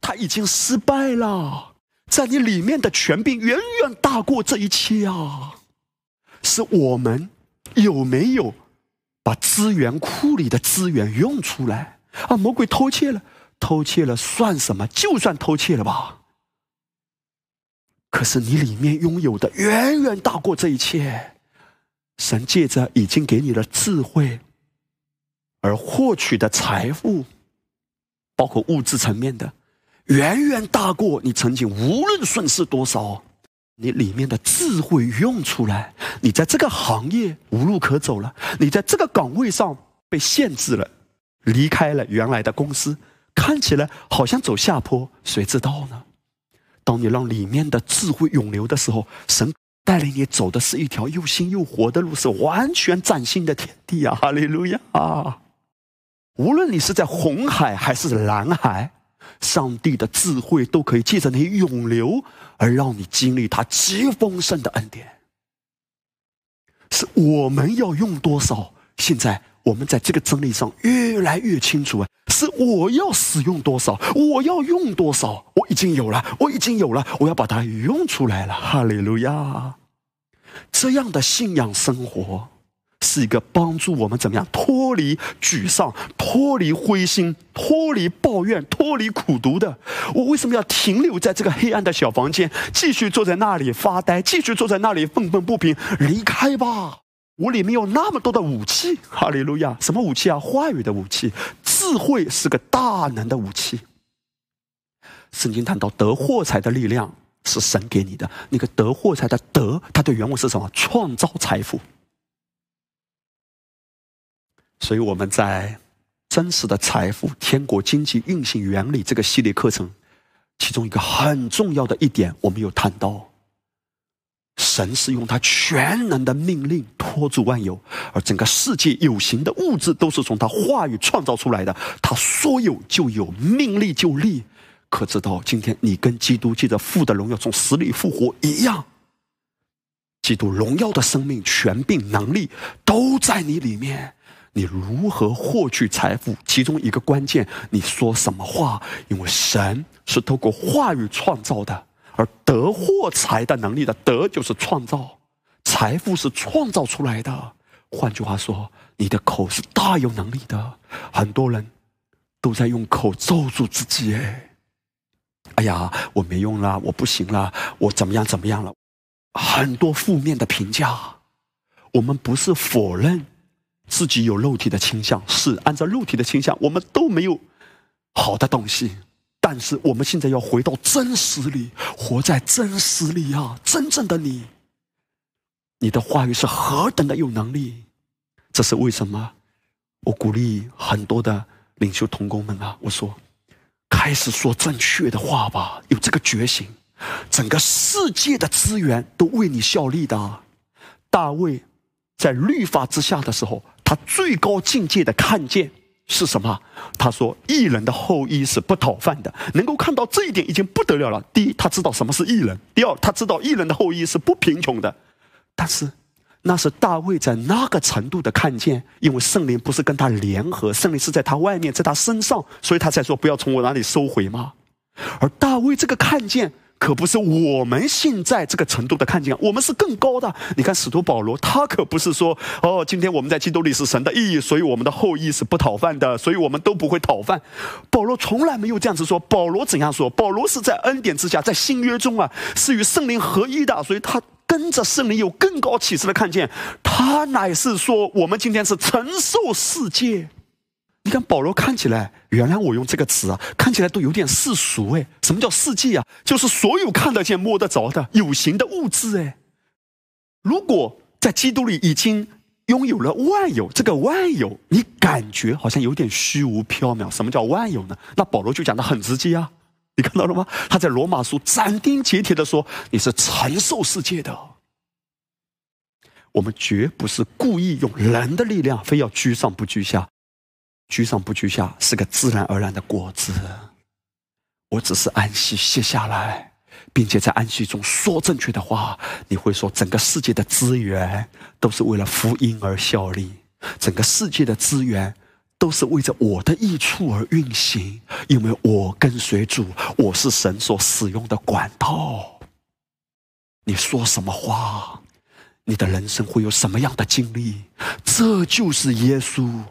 Speaker 2: 他已经失败了，在你里面的权柄远远大过这一切啊！是我们有没有？把资源库里的资源用出来啊！魔鬼偷窃了，偷窃了算什么？就算偷窃了吧。可是你里面拥有的远远大过这一切。神借着已经给你的智慧而获取的财富，包括物质层面的，远远大过你曾经无论损失多少。你里面的智慧用出来，你在这个行业无路可走了，你在这个岗位上被限制了，离开了原来的公司，看起来好像走下坡，谁知道呢？当你让里面的智慧涌流的时候，神带领你走的是一条又新又活的路，是完全崭新的天地啊！哈利路亚！无论你是在红海还是蓝海。上帝的智慧都可以借着你涌流，而让你经历他极丰盛的恩典。是我们要用多少？现在我们在这个真理上越来越清楚啊！是我要使用多少？我要用多少？我已经有了，我已经有了，我要把它用出来了！哈利路亚！这样的信仰生活。是一个帮助我们怎么样脱离沮丧、脱离灰心、脱离抱怨、脱离苦读的。我为什么要停留在这个黑暗的小房间，继续坐在那里发呆，继续坐在那里愤愤不平？离开吧！我里面有那么多的武器，哈利路亚！什么武器啊？话语的武器，智慧是个大能的武器。圣经谈到得货财的力量是神给你的，那个得货财的得，它的原文是什么？创造财富。所以我们在真实的财富、天国经济运行原理这个系列课程，其中一个很重要的一点，我们有谈到：神是用他全能的命令托住万有，而整个世界有形的物质都是从他话语创造出来的。他说有就有，命立就立。可知道今天你跟基督借着父的荣耀从死里复活一样，基督荣耀的生命、权柄、能力都在你里面。你如何获取财富？其中一个关键，你说什么话？因为神是透过话语创造的，而得获财的能力的得就是创造，财富是创造出来的。换句话说，你的口是大有能力的。很多人都在用口咒住自己，哎，哎呀，我没用了，我不行了，我怎么样怎么样了？很多负面的评价。我们不是否认。自己有肉体的倾向，是按照肉体的倾向，我们都没有好的东西。但是我们现在要回到真实里，活在真实里啊！真正的你，你的话语是何等的有能力。这是为什么？我鼓励很多的领袖同工们啊，我说，开始说正确的话吧，有这个觉醒，整个世界的资源都为你效力的。大卫在律法之下的时候。他最高境界的看见是什么？他说：“艺人的后裔是不讨饭的。”能够看到这一点已经不得了了。第一，他知道什么是艺人；第二，他知道艺人的后裔是不贫穷的。但是，那是大卫在那个程度的看见，因为圣灵不是跟他联合，圣灵是在他外面，在他身上，所以他才说：“不要从我那里收回吗？”而大卫这个看见。可不是我们现在这个程度的看见，我们是更高的。你看使徒保罗，他可不是说哦，今天我们在基督里是神的意义，所以我们的后裔是不讨饭的，所以我们都不会讨饭。保罗从来没有这样子说。保罗怎样说？保罗是在恩典之下，在新约中啊，是与圣灵合一的，所以他跟着圣灵有更高启示的看见。他乃是说，我们今天是承受世界。你看保罗看起来，原来我用这个词啊，看起来都有点世俗哎。什么叫世界啊？就是所有看得见、摸得着的有形的物质哎。如果在基督里已经拥有了万有，这个万有你感觉好像有点虚无缥缈。什么叫万有呢？那保罗就讲的很直接啊，你看到了吗？他在罗马书斩钉截铁的说：“你是承受世界的。”我们绝不是故意用人的力量，非要居上不居下。居上不居下是个自然而然的果子，我只是安息歇下来，并且在安息中说正确的话。你会说，整个世界的资源都是为了福音而效力，整个世界的资源都是为着我的益处而运行，因为我跟随主，我是神所使用的管道。你说什么话，你的人生会有什么样的经历？这就是耶稣。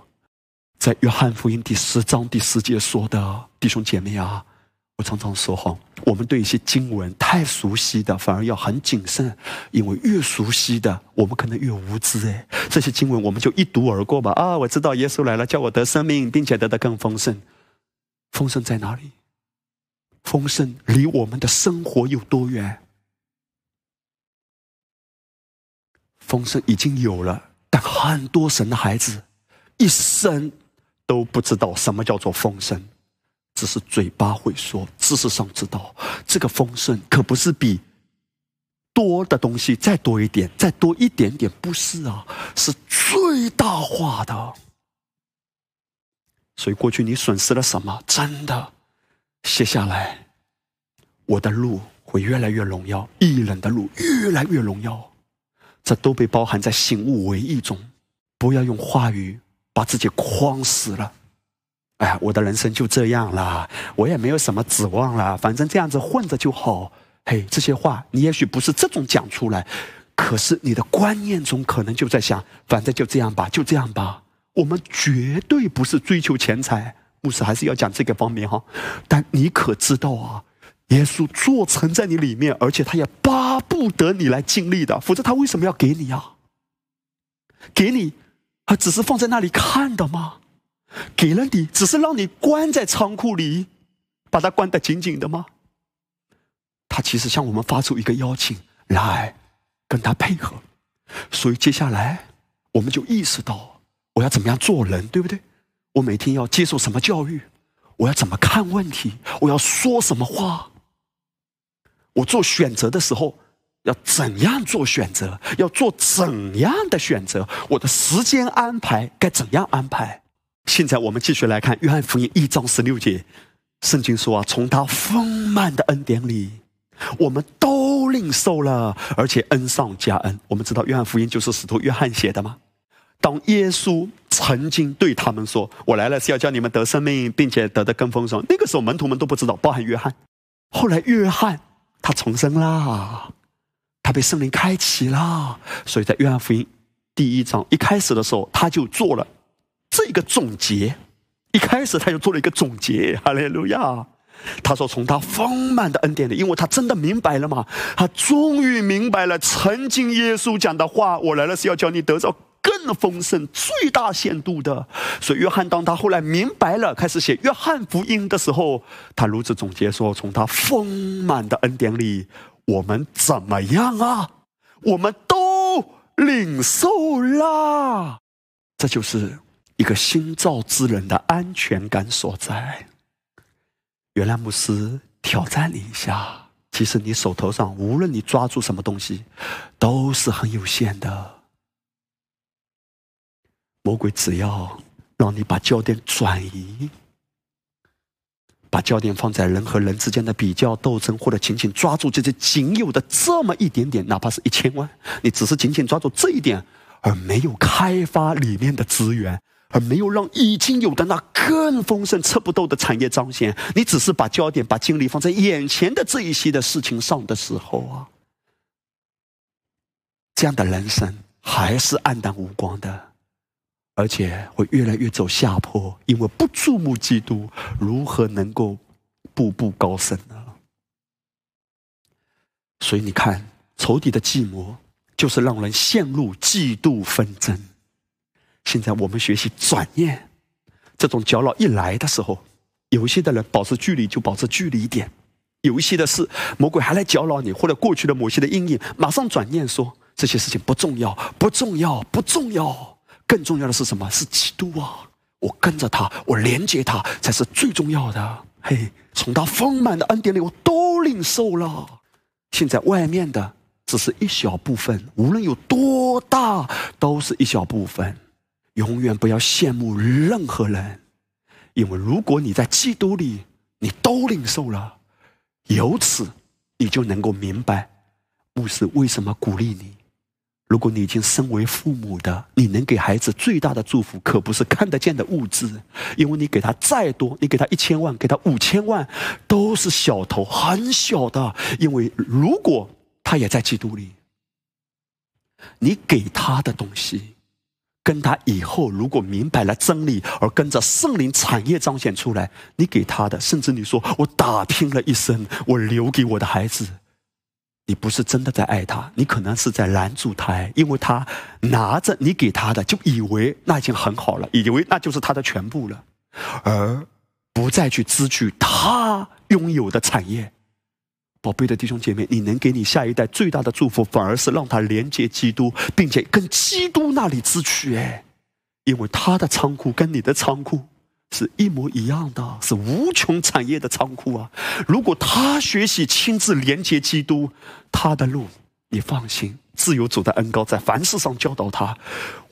Speaker 2: 在约翰福音第十章第十节说的弟兄姐妹啊，我常常说哈，我们对一些经文太熟悉的，反而要很谨慎，因为越熟悉的，我们可能越无知哎。这些经文我们就一读而过吧啊，我知道耶稣来了，叫我得生命，并且得的更丰盛。丰盛在哪里？丰盛离我们的生活有多远？丰盛已经有了，但很多神的孩子一生。都不知道什么叫做丰盛，只是嘴巴会说，知识上知道。这个丰盛可不是比多的东西再多一点，再多一点点，不是啊，是最大化的。所以过去你损失了什么？真的，写下来，我的路会越来越荣耀，艺人的路越来越荣耀，这都被包含在醒悟为意中。不要用话语。把自己框死了，哎，我的人生就这样了，我也没有什么指望了，反正这样子混着就好。嘿，这些话你也许不是这种讲出来，可是你的观念中可能就在想，反正就这样吧，就这样吧。我们绝对不是追求钱财，牧师还是要讲这个方面哈。但你可知道啊，耶稣做成在你里面，而且他也巴不得你来经历的，否则他为什么要给你呀？给你。他只是放在那里看的吗？给了你，只是让你关在仓库里，把它关得紧紧的吗？他其实向我们发出一个邀请，来跟他配合。所以接下来我们就意识到，我要怎么样做人，对不对？我每天要接受什么教育？我要怎么看问题？我要说什么话？我做选择的时候。要怎样做选择？要做怎样的选择？我的时间安排该怎样安排？现在我们继续来看约翰福音一章十六节，圣经说啊，从他丰满的恩典里，我们都领受了，而且恩上加恩。我们知道约翰福音就是使徒约翰写的吗？当耶稣曾经对他们说：“我来了是要叫你们得生命，并且得的更丰盛。”那个时候门徒们都不知道，包含约翰。后来约翰他重生啦，他被圣灵开启了，所以在约翰福音第一章一开始的时候，他就做了这个总结。一开始他就做了一个总结，哈利路亚。他说：“从他丰满的恩典里，因为他真的明白了嘛，他终于明白了曾经耶稣讲的话：我来了是要叫你得到更丰盛、最大限度的。所以，约翰当他后来明白了，开始写约翰福音的时候，他如此总结说：从他丰满的恩典里，我们怎么样啊？我们都领受啦。这就是一个新造之人的安全感所在。”原来牧师挑战你一下，其实你手头上无论你抓住什么东西，都是很有限的。魔鬼只要让你把焦点转移，把焦点放在人和人之间的比较斗争，或者紧紧抓住这些仅有的这么一点点，哪怕是一千万，你只是紧紧抓住这一点，而没有开发里面的资源。而没有让已经有的那更丰盛、测不透的产业彰显，你只是把焦点、把精力放在眼前的这一些的事情上的时候啊，这样的人生还是黯淡无光的，而且会越来越走下坡，因为不注目基督，如何能够步步高升呢？所以你看，仇敌的计谋就是让人陷入嫉妒纷争。现在我们学习转念，这种搅扰一来的时候，有一些的人保持距离就保持距离一点；有一些的事，魔鬼还来搅扰你，或者过去的某些的阴影，马上转念说这些事情不重要，不重要，不重要。更重要的是什么？是基督啊！我跟着他，我连接他，才是最重要的。嘿，从他丰满的恩典里，我都领受了。现在外面的只是一小部分，无论有多大，都是一小部分。永远不要羡慕任何人，因为如果你在基督里，你都领受了，由此你就能够明白牧师为什么鼓励你。如果你已经身为父母的，你能给孩子最大的祝福，可不是看得见的物质，因为你给他再多，你给他一千万，给他五千万，都是小头，很小的。因为如果他也在基督里，你给他的东西。跟他以后如果明白了真理，而跟着圣灵产业彰显出来，你给他的，甚至你说我打拼了一生，我留给我的孩子，你不是真的在爱他，你可能是在拦住他，因为他拿着你给他的，就以为那已经很好了，以为那就是他的全部了，而不再去支取他拥有的产业。宝贝的弟兄姐妹，你能给你下一代最大的祝福，反而是让他连接基督，并且跟基督那里支取。哎，因为他的仓库跟你的仓库是一模一样的，是无穷产业的仓库啊！如果他学习亲自连接基督，他的路，你放心。自由主的恩高在凡事上教导他，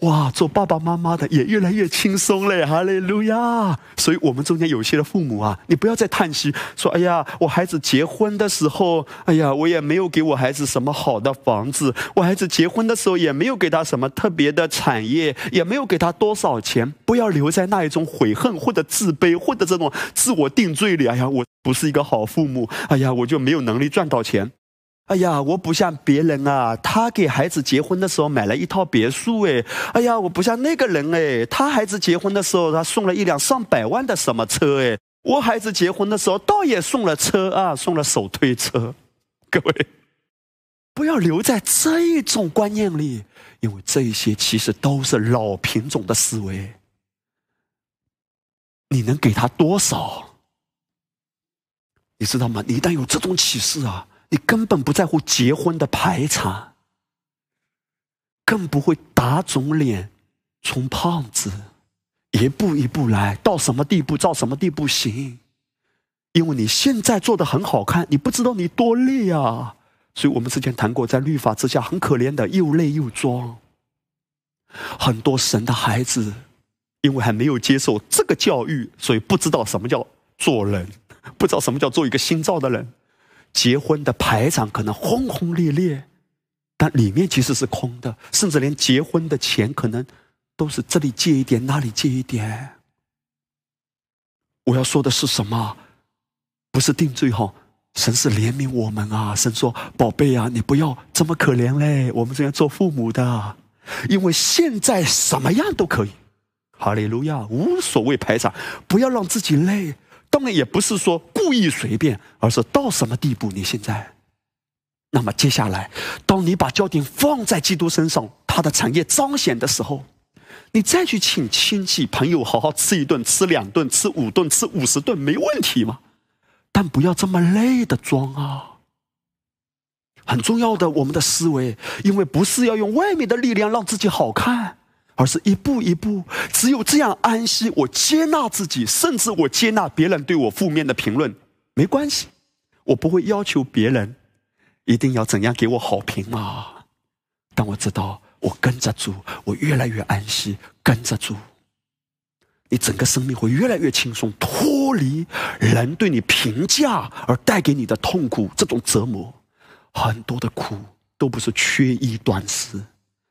Speaker 2: 哇，做爸爸妈妈的也越来越轻松嘞，哈利路亚！所以，我们中间有些的父母啊，你不要再叹息说：“哎呀，我孩子结婚的时候，哎呀，我也没有给我孩子什么好的房子，我孩子结婚的时候也没有给他什么特别的产业，也没有给他多少钱。”不要留在那一种悔恨或者自卑或者这种自我定罪里。哎呀，我不是一个好父母，哎呀，我就没有能力赚到钱。哎呀，我不像别人啊，他给孩子结婚的时候买了一套别墅，哎，哎呀，我不像那个人，哎，他孩子结婚的时候他送了一辆上百万的什么车，哎，我孩子结婚的时候倒也送了车啊，送了手推车。各位，不要留在这一种观念里，因为这些其实都是老品种的思维。你能给他多少？你知道吗？你一旦有这种启示啊！你根本不在乎结婚的排场，更不会打肿脸充胖子，一步一步来到什么地步，到什么地步行？因为你现在做的很好看，你不知道你多累啊！所以我们之前谈过，在律法之下很可怜的，又累又装。很多神的孩子，因为还没有接受这个教育，所以不知道什么叫做人，不知道什么叫做一个新造的人。结婚的排场可能轰轰烈烈，但里面其实是空的，甚至连结婚的钱可能都是这里借一点，那里借一点。我要说的是什么？不是定罪哈，神是怜悯我们啊！神说：“宝贝啊，你不要这么可怜嘞，我们这样做父母的，因为现在什么样都可以。”哈利路亚，无所谓排场，不要让自己累。当然也不是说故意随便，而是到什么地步你现在。那么接下来，当你把焦点放在基督身上，他的产业彰显的时候，你再去请亲戚朋友好好吃一顿、吃两顿、吃五顿、吃五十顿，没问题吗？但不要这么累的装啊！很重要的，我们的思维，因为不是要用外面的力量让自己好看。而是一步一步，只有这样安息，我接纳自己，甚至我接纳别人对我负面的评论，没关系，我不会要求别人一定要怎样给我好评嘛。但我知道，我跟着主，我越来越安息，跟着主，你整个生命会越来越轻松，脱离人对你评价而带给你的痛苦，这种折磨，很多的苦都不是缺衣短食。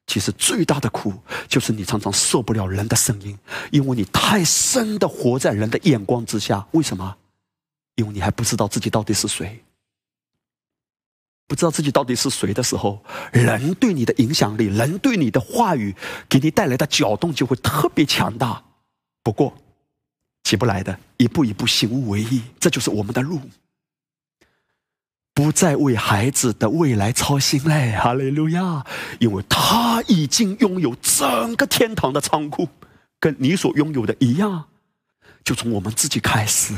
Speaker 2: 其实最大的苦，就是你常常受不了人的声音，因为你太深的活在人的眼光之下。为什么？因为你还不知道自己到底是谁。不知道自己到底是谁的时候，人对你的影响力，人对你的话语，给你带来的搅动就会特别强大。不过，起不来的，一步一步，行无为意，这就是我们的路。不再为孩子的未来操心嘞，哈利路亚！因为他已经拥有整个天堂的仓库，跟你所拥有的一样。就从我们自己开始，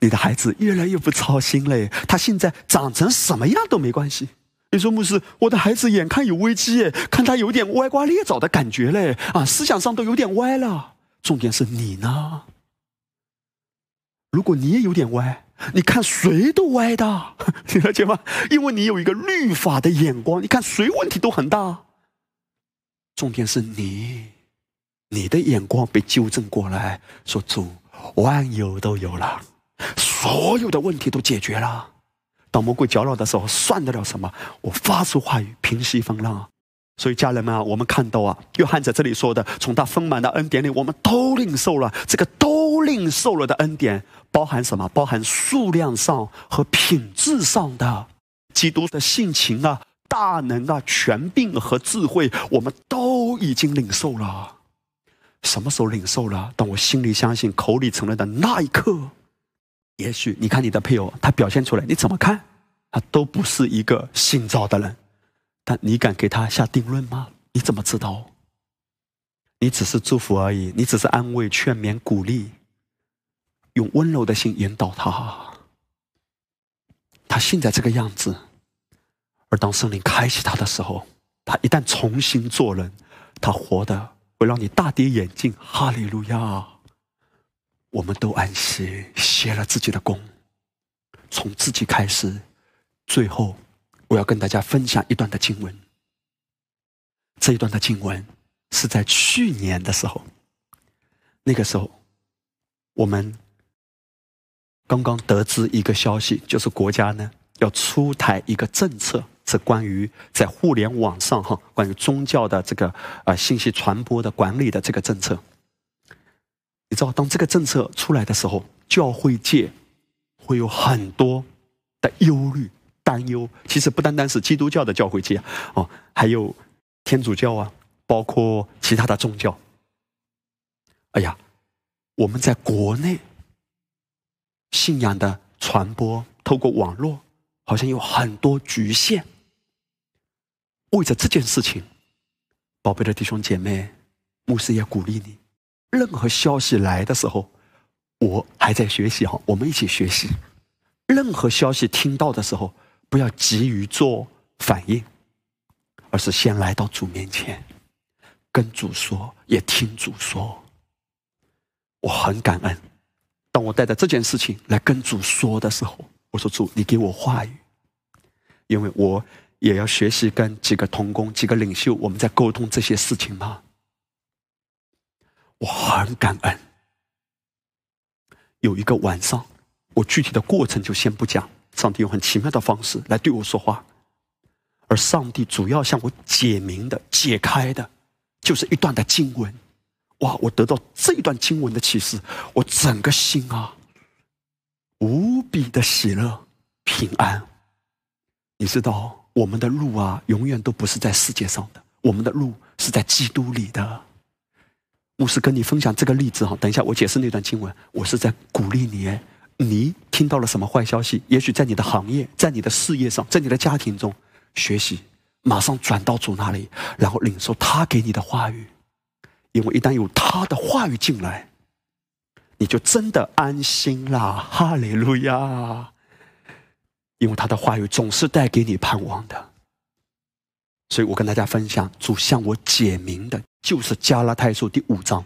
Speaker 2: 你的孩子越来越不操心嘞。他现在长成什么样都没关系。你说牧师，我的孩子眼看有危机，看他有点歪瓜裂枣的感觉嘞，啊，思想上都有点歪了。重点是你呢？如果你也有点歪。你看谁都歪的，你了解吗？因为你有一个律法的眼光，你看谁问题都很大。重点是你，你的眼光被纠正过来，说主万有都有了，所有的问题都解决了。当魔鬼搅扰的时候，算得了什么？我发出话语，平息风浪。所以家人们啊，我们看到啊，约翰在这里说的，从他丰满的恩典里，我们都领受了这个都领受了的恩典。包含什么？包含数量上和品质上的基督的性情啊、大能啊、权柄和智慧，我们都已经领受了。什么时候领受了？当我心里相信、口里承认的那一刻。也许你看你的配偶，他表现出来，你怎么看？他都不是一个信造的人，但你敢给他下定论吗？你怎么知道？你只是祝福而已，你只是安慰、劝勉、鼓励。用温柔的心引导他，他现在这个样子，而当圣灵开启他的时候，他一旦重新做人，他活的会让你大跌眼镜。哈利路亚！我们都安息，歇了自己的功，从自己开始。最后，我要跟大家分享一段的经文。这一段的经文是在去年的时候，那个时候，我们。刚刚得知一个消息，就是国家呢要出台一个政策，是关于在互联网上哈，关于宗教的这个啊信息传播的管理的这个政策。你知道，当这个政策出来的时候，教会界会有很多的忧虑、担忧。其实不单单是基督教的教会界哦，还有天主教啊，包括其他的宗教。哎呀，我们在国内。信仰的传播透过网络，好像有很多局限。为着这件事情，宝贝的弟兄姐妹，牧师也鼓励你：任何消息来的时候，我还在学习哈，我们一起学习。任何消息听到的时候，不要急于做反应，而是先来到主面前，跟主说，也听主说。我很感恩。当我带着这件事情来跟主说的时候，我说：“主，你给我话语，因为我也要学习跟几个同工、几个领袖，我们在沟通这些事情嘛。”我很感恩。有一个晚上，我具体的过程就先不讲，上帝用很奇妙的方式来对我说话，而上帝主要向我解明的、解开的，就是一段的经文。哇！我得到这一段经文的启示，我整个心啊，无比的喜乐、平安。你知道，我们的路啊，永远都不是在世界上的，我们的路是在基督里的。牧师跟你分享这个例子哈，等一下我解释那段经文，我是在鼓励你。你听到了什么坏消息？也许在你的行业、在你的事业上、在你的家庭中，学习马上转到主那里，然后领受他给你的话语。因为一旦有他的话语进来，你就真的安心啦！哈利路亚！因为他的话语总是带给你盼望的。所以我跟大家分享，主向我解明的，就是加拉太书第五章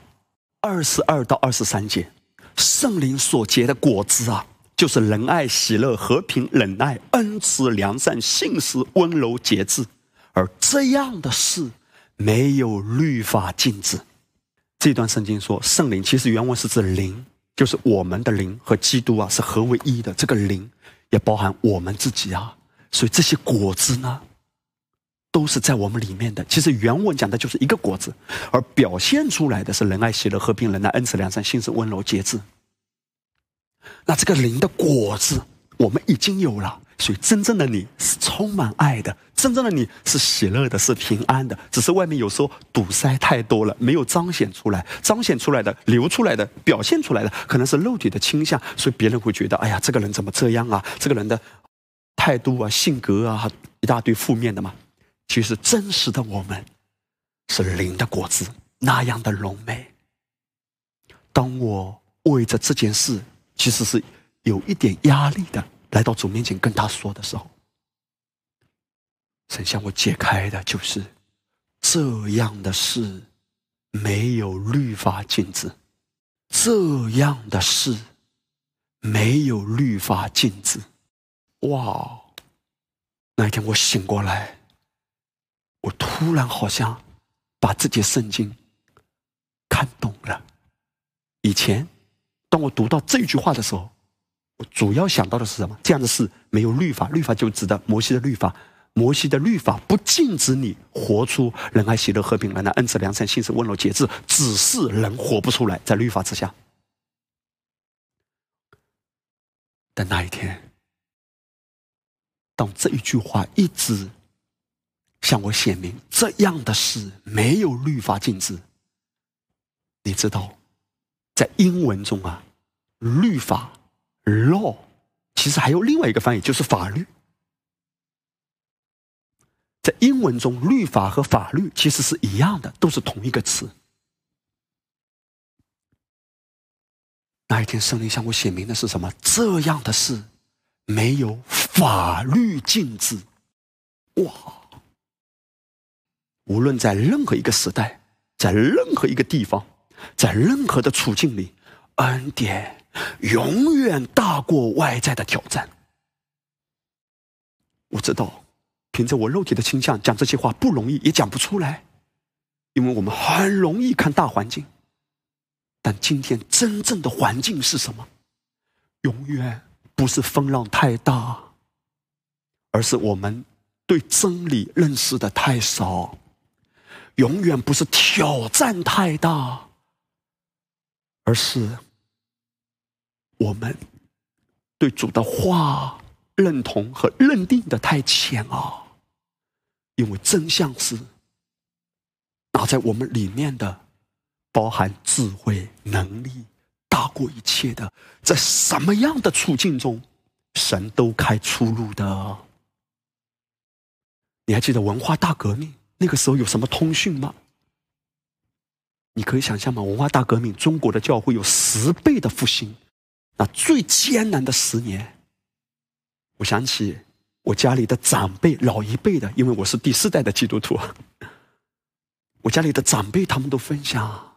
Speaker 2: 二十二到二十三节。圣灵所结的果子啊，就是仁爱、喜乐、和平、忍耐、恩慈、良善、信实、温柔、节制。而这样的事，没有律法禁止。这段圣经说，圣灵其实原文是指灵，就是我们的灵和基督啊是合为一的。这个灵也包含我们自己啊，所以这些果子呢，都是在我们里面的。其实原文讲的就是一个果子，而表现出来的是仁爱、喜乐、和平、忍耐、恩慈、良善、信实、温柔、节制。那这个灵的果子，我们已经有了。所以，真正的你是充满爱的，真正的你是喜乐的，是平安的。只是外面有时候堵塞太多了，没有彰显出来。彰显出来的、流出来的、表现出来的，可能是肉体的倾向，所以别人会觉得：哎呀，这个人怎么这样啊？这个人的态度啊、性格啊，一大堆负面的嘛。其实真实的我们是灵的果子，那样的浓美。当我为着这件事，其实是有一点压力的。来到主面前跟他说的时候，神向我解开的就是这样的事，没有律法禁止；这样的事，没有律法禁止。哇！那一天我醒过来，我突然好像把自己的圣经看懂了。以前，当我读到这句话的时候。我主要想到的是什么？这样的事没有律法，律法就指的摩西的律法。摩西的律法不禁止你活出仁爱、喜乐、和平、恩慈、良善、信实、温柔、节制，只是人活不出来，在律法之下。但那一天，当这一句话一直向我显明，这样的事没有律法禁止。你知道，在英文中啊，律法。Law 其实还有另外一个翻译，就是法律。在英文中，律法和法律其实是一样的，都是同一个词。那一天，圣灵向我写明的是什么？这样的事没有法律禁止。哇！无论在任何一个时代，在任何一个地方，在任何的处境里，恩典。永远大过外在的挑战。我知道，凭着我肉体的倾向讲这些话不容易，也讲不出来，因为我们很容易看大环境。但今天真正的环境是什么？永远不是风浪太大，而是我们对真理认识的太少；永远不是挑战太大，而是。我们对主的话认同和认定的太浅啊，因为真相是，打在我们里面的，包含智慧能力大过一切的，在什么样的处境中，神都开出路的。你还记得文化大革命那个时候有什么通讯吗？你可以想象吗？文化大革命，中国的教会有十倍的复兴。那最艰难的十年，我想起我家里的长辈，老一辈的，因为我是第四代的基督徒。我家里的长辈他们都分享，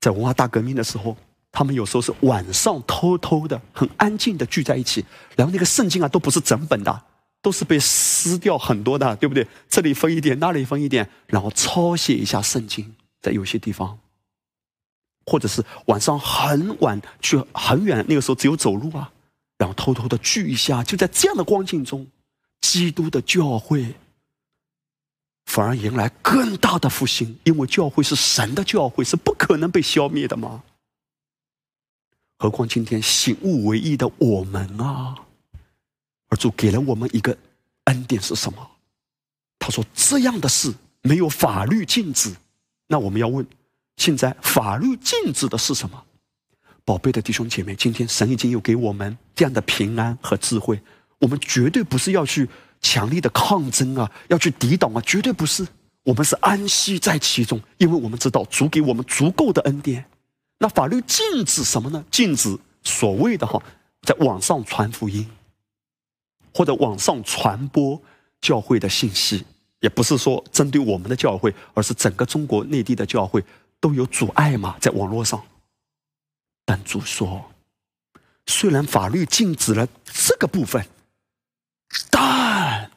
Speaker 2: 在文化大革命的时候，他们有时候是晚上偷偷的、很安静的聚在一起，然后那个圣经啊都不是整本的，都是被撕掉很多的，对不对？这里分一点，那里分一点，然后抄写一下圣经，在有些地方。或者是晚上很晚去很远，那个时候只有走路啊，然后偷偷的聚一下。就在这样的光景中，基督的教会反而迎来更大的复兴，因为教会是神的教会，是不可能被消灭的嘛。何况今天醒悟为义的我们啊，而主给了我们一个恩典是什么？他说：“这样的事没有法律禁止。”那我们要问：现在法律禁止的是什么？宝贝的弟兄姐妹，今天神已经有给我们这样的平安和智慧，我们绝对不是要去强力的抗争啊，要去抵挡啊，绝对不是。我们是安息在其中，因为我们知道主给我们足够的恩典。那法律禁止什么呢？禁止所谓的哈，在网上传福音，或者网上传播教会的信息。也不是说针对我们的教会，而是整个中国内地的教会都有阻碍嘛，在网络上。但主说，虽然法律禁止了这个部分，但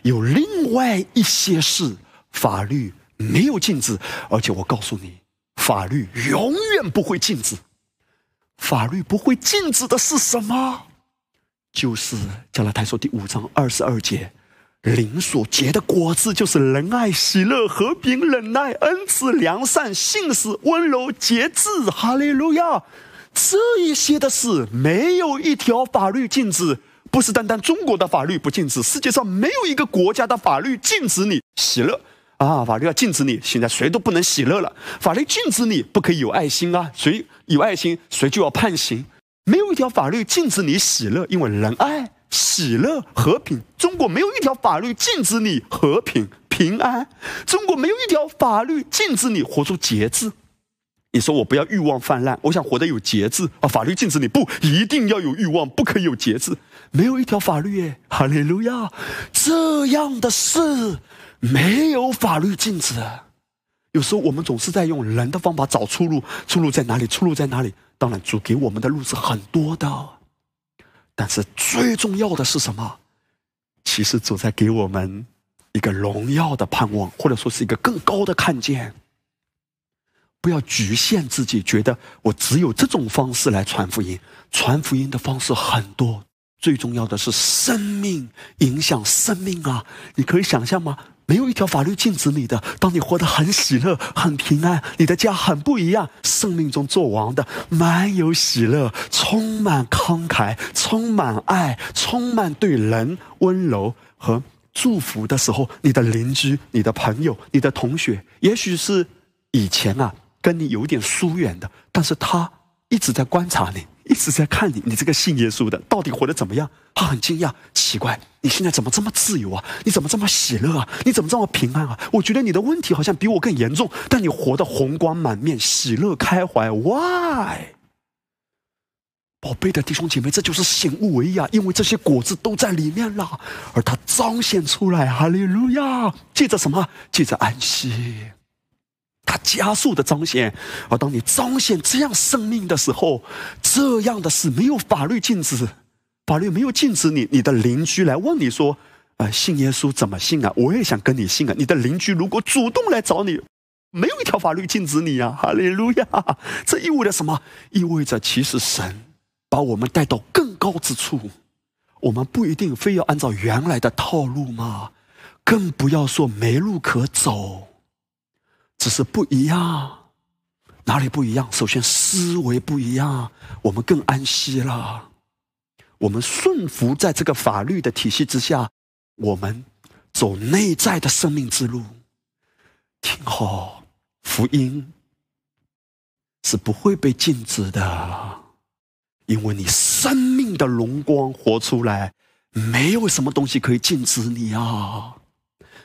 Speaker 2: 有另外一些事法律没有禁止，而且我告诉你，法律永远不会禁止。法律不会禁止的是什么？就是加拉太书第五章二十二节。灵所结的果子就是仁爱、喜乐、和平、忍耐、恩慈、良善、信实、温柔、节制。哈利路亚！这一些的事，没有一条法律禁止。不是单单中国的法律不禁止，世界上没有一个国家的法律禁止你喜乐啊！法律要禁止你，现在谁都不能喜乐了。法律禁止你不可以有爱心啊！谁有爱心，谁就要判刑。没有一条法律禁止你喜乐，因为仁爱。喜乐、和平，中国没有一条法律禁止你和平、平安。中国没有一条法律禁止你活出节制。你说我不要欲望泛滥，我想活得有节制啊！法律禁止你不一定要有欲望，不可以有节制。没有一条法律耶，哈利路亚！这样的事没有法律禁止。有时候我们总是在用人的方法找出路，出路在哪里？出路在哪里？当然，主给我们的路是很多的。但是最重要的是什么？其实主在给我们一个荣耀的盼望，或者说是一个更高的看见。不要局限自己，觉得我只有这种方式来传福音。传福音的方式很多，最重要的是生命影响生命啊！你可以想象吗？没有一条法律禁止你的。当你活得很喜乐、很平安，你的家很不一样，生命中做王的，满有喜乐，充满慷慨，充满爱，充满对人温柔和祝福的时候，你的邻居、你的朋友、你的同学，也许是以前啊跟你有点疏远的，但是他一直在观察你。一直在看你，你这个信耶稣的到底活得怎么样？他很惊讶，奇怪，你现在怎么这么自由啊？你怎么这么喜乐啊？你怎么这么平安啊？我觉得你的问题好像比我更严重，但你活得红光满面，喜乐开怀。Why？宝贝的弟兄姐妹，这就是醒悟为啊！因为这些果子都在里面了，而它彰显出来。哈利路亚！借着什么？借着安息。它加速的彰显，而当你彰显这样生命的时候，这样的事没有法律禁止，法律没有禁止你。你的邻居来问你说：“呃，信耶稣怎么信啊？”我也想跟你信啊。你的邻居如果主动来找你，没有一条法律禁止你呀！哈利路亚！这意味着什么？意味着其实神把我们带到更高之处，我们不一定非要按照原来的套路嘛，更不要说没路可走。只是不一样，哪里不一样？首先思维不一样，我们更安息了。我们顺服在这个法律的体系之下，我们走内在的生命之路。听好，福音是不会被禁止的，因为你生命的荣光活出来，没有什么东西可以禁止你啊！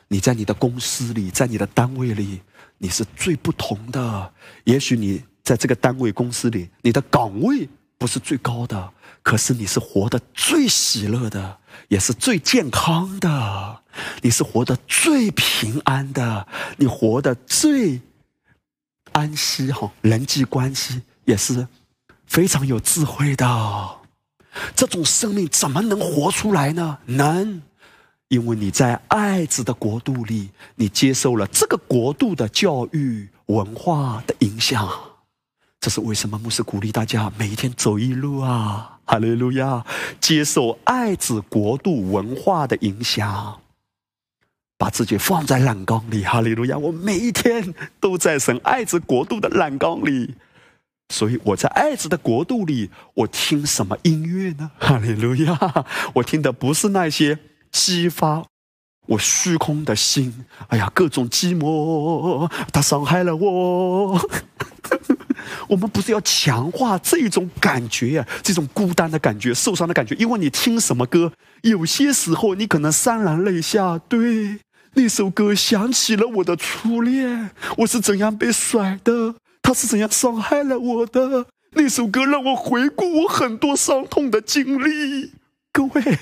Speaker 2: 你在你的公司里，在你的单位里。你是最不同的。也许你在这个单位公司里，你的岗位不是最高的，可是你是活得最喜乐的，也是最健康的。你是活得最平安的，你活得最安息哈。人际关系也是非常有智慧的。这种生命怎么能活出来呢？能。因为你在爱子的国度里，你接受了这个国度的教育文化的影响，这是为什么牧师鼓励大家每一天走一路啊，哈利路亚！接受爱子国度文化的影响，把自己放在染缸里，哈利路亚！我每一天都在神爱子国度的染缸里，所以我在爱子的国度里，我听什么音乐呢？哈利路亚！我听的不是那些激发我虚空的心，哎呀，各种寂寞，它伤害了我。我们不是要强化这种感觉呀，这种孤单的感觉、受伤的感觉。因为你听什么歌，有些时候你可能潸然泪下。对，那首歌想起了我的初恋，我是怎样被甩的，他是怎样伤害了我的。那首歌让我回顾我很多伤痛的经历。各位。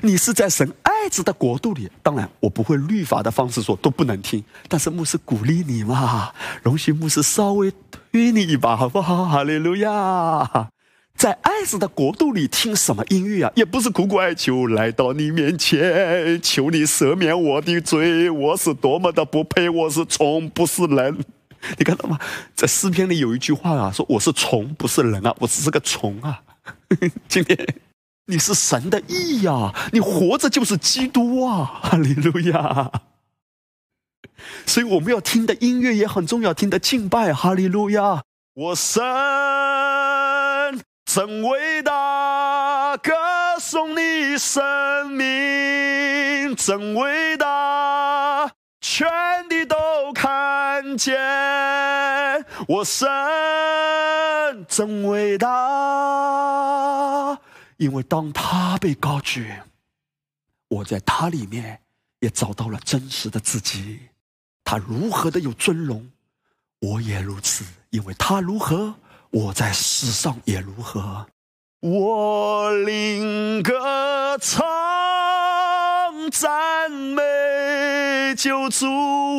Speaker 2: 你是在神爱子的国度里，当然我不会律法的方式说都不能听，但是牧师鼓励你嘛，容许牧师稍微推你一把，好不好？哈利路亚，在爱子的国度里听什么音乐啊？也不是苦苦哀求，来到你面前，求你赦免我的罪，我是多么的不配，我是虫，不是人。你看到吗？在诗篇里有一句话啊，说我是虫，不是人啊，我只是个虫啊。今天。你是神的意呀！你活着就是基督啊！哈利路亚！所以我们要听的音乐也很重要，听的敬拜，哈利路亚！我神真伟大，歌颂你生命真伟大，全地都看见我神真伟大。因为当他被高举，我在他里面也找到了真实的自己。他如何的有尊荣，我也如此。因为他如何，我在世上也如何。我领歌唱赞美救主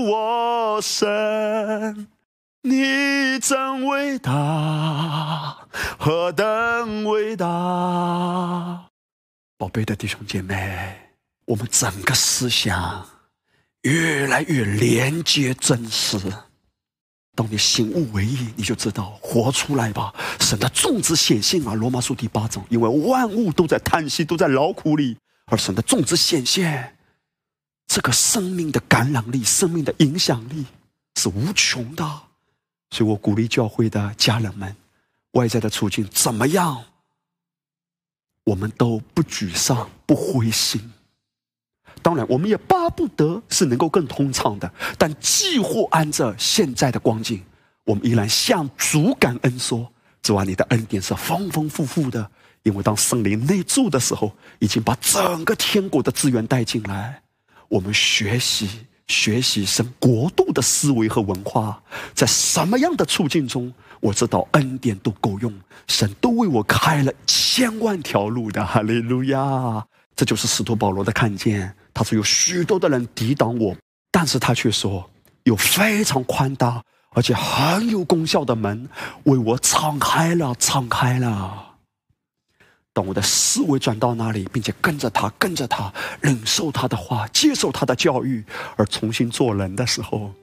Speaker 2: 我神。你真伟大，何等伟大！宝贝的弟兄姐妹，我们整个思想越来越连接真实。当你醒悟为意，你就知道活出来吧。神的种子显现啊，《罗马书》第八章，因为万物都在叹息，都在劳苦里，而神的种子显现，这个生命的感染力、生命的影响力是无穷的。所以我鼓励教会的家人们，外在的处境怎么样，我们都不沮丧、不灰心。当然，我们也巴不得是能够更通畅的，但既或按着现在的光景，我们依然向主感恩说：“主啊，你的恩典是丰丰富富的，因为当圣灵内住的时候，已经把整个天国的资源带进来。我们学习。”学习神国度的思维和文化，在什么样的处境中，我知道恩典都够用，神都为我开了千万条路的，哈利路亚！这就是使徒保罗的看见。他说有许多的人抵挡我，但是他却说有非常宽大而且很有功效的门为我敞开了，敞开了。当我的思维转到那里，并且跟着他，跟着他，忍受他的话，接受他的教育，而重新做人的时候，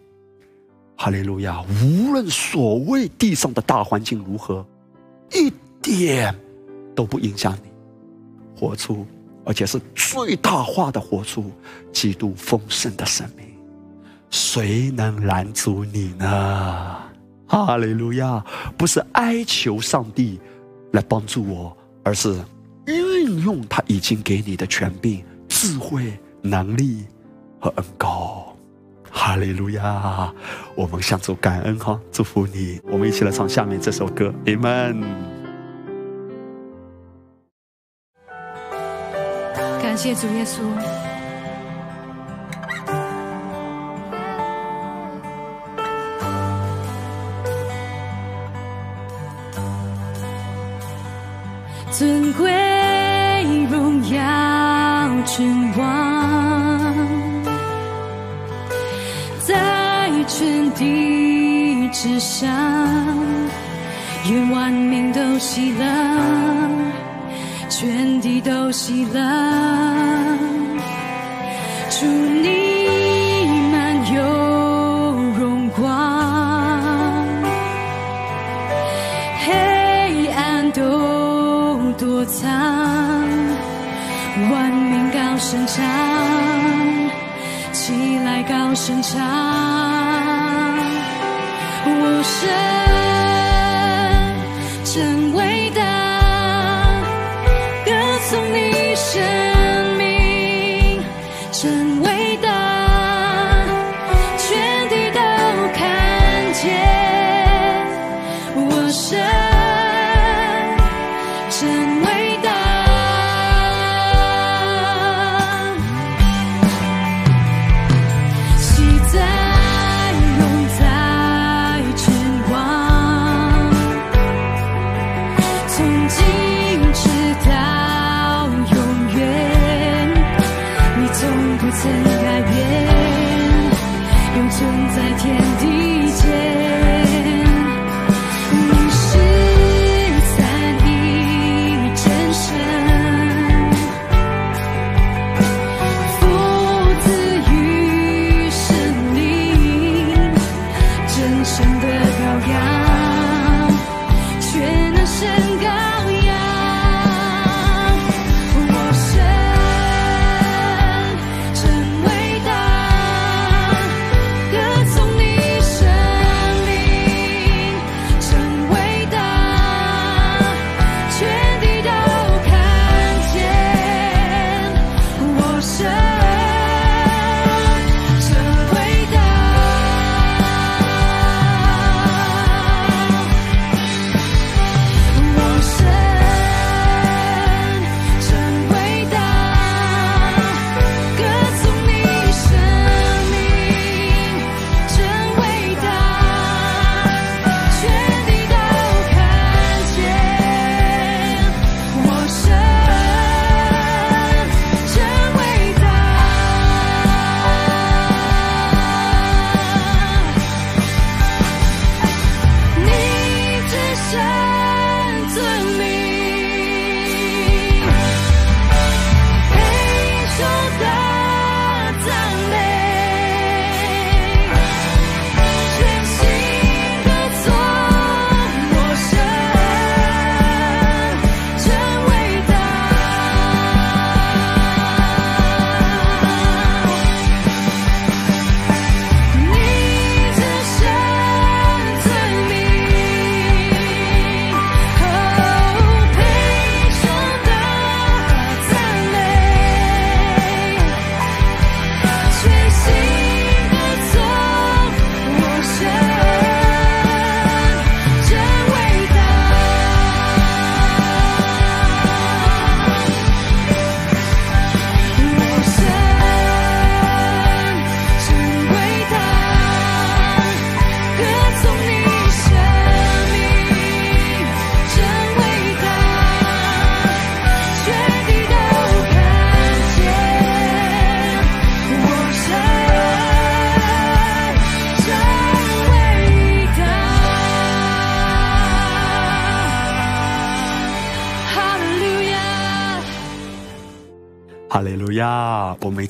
Speaker 2: 哈利路亚！无论所谓地上的大环境如何，一点都不影响你活出，而且是最大化的活出基督丰盛的生命。谁能拦阻你呢？哈利路亚！不是哀求上帝来帮助我。而是运用他已经给你的权柄、智慧、能力和恩高。哈利路亚！我们向主感恩哈，祝福你。我们一起来唱下面这首歌，Amen。
Speaker 3: 感谢主耶稣。尊贵荣耀君王，全地之上，愿万民都喜乐，全地都喜乐，祝你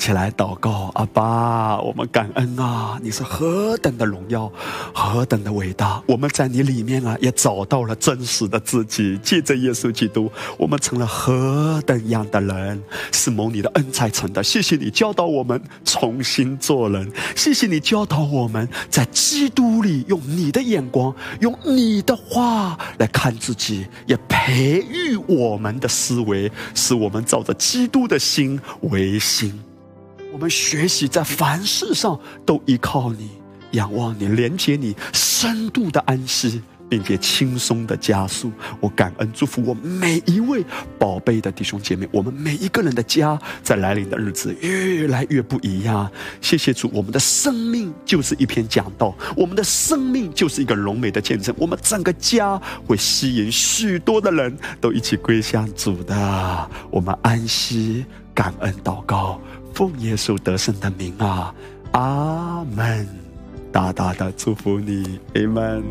Speaker 2: 起来祷告，阿爸，我们感恩啊！你是何等的荣耀，何等的伟大！我们在你里面啊，也找到了真实的自己。借着耶稣基督，我们成了何等样的人，是蒙你的恩才成的。谢谢你教导我们重新做人，谢谢你教导我们在基督里用你的眼光，用你的话来看自己，也培育我们的思维，使我们照着基督的心为心。我们学习在凡事上都依靠你，仰望你，连接你，深度的安息，并且轻松的加速。我感恩祝福我每一位宝贝的弟兄姐妹，我们每一个人的家，在来临的日子越来越不一样。谢谢主，我们的生命就是一篇讲道，我们的生命就是一个荣美的见证，我们整个家会吸引许多的人都一起归向主的。我们安息。感恩祷告，奉耶稣得胜的名啊，阿门！大大的祝福你，阿门。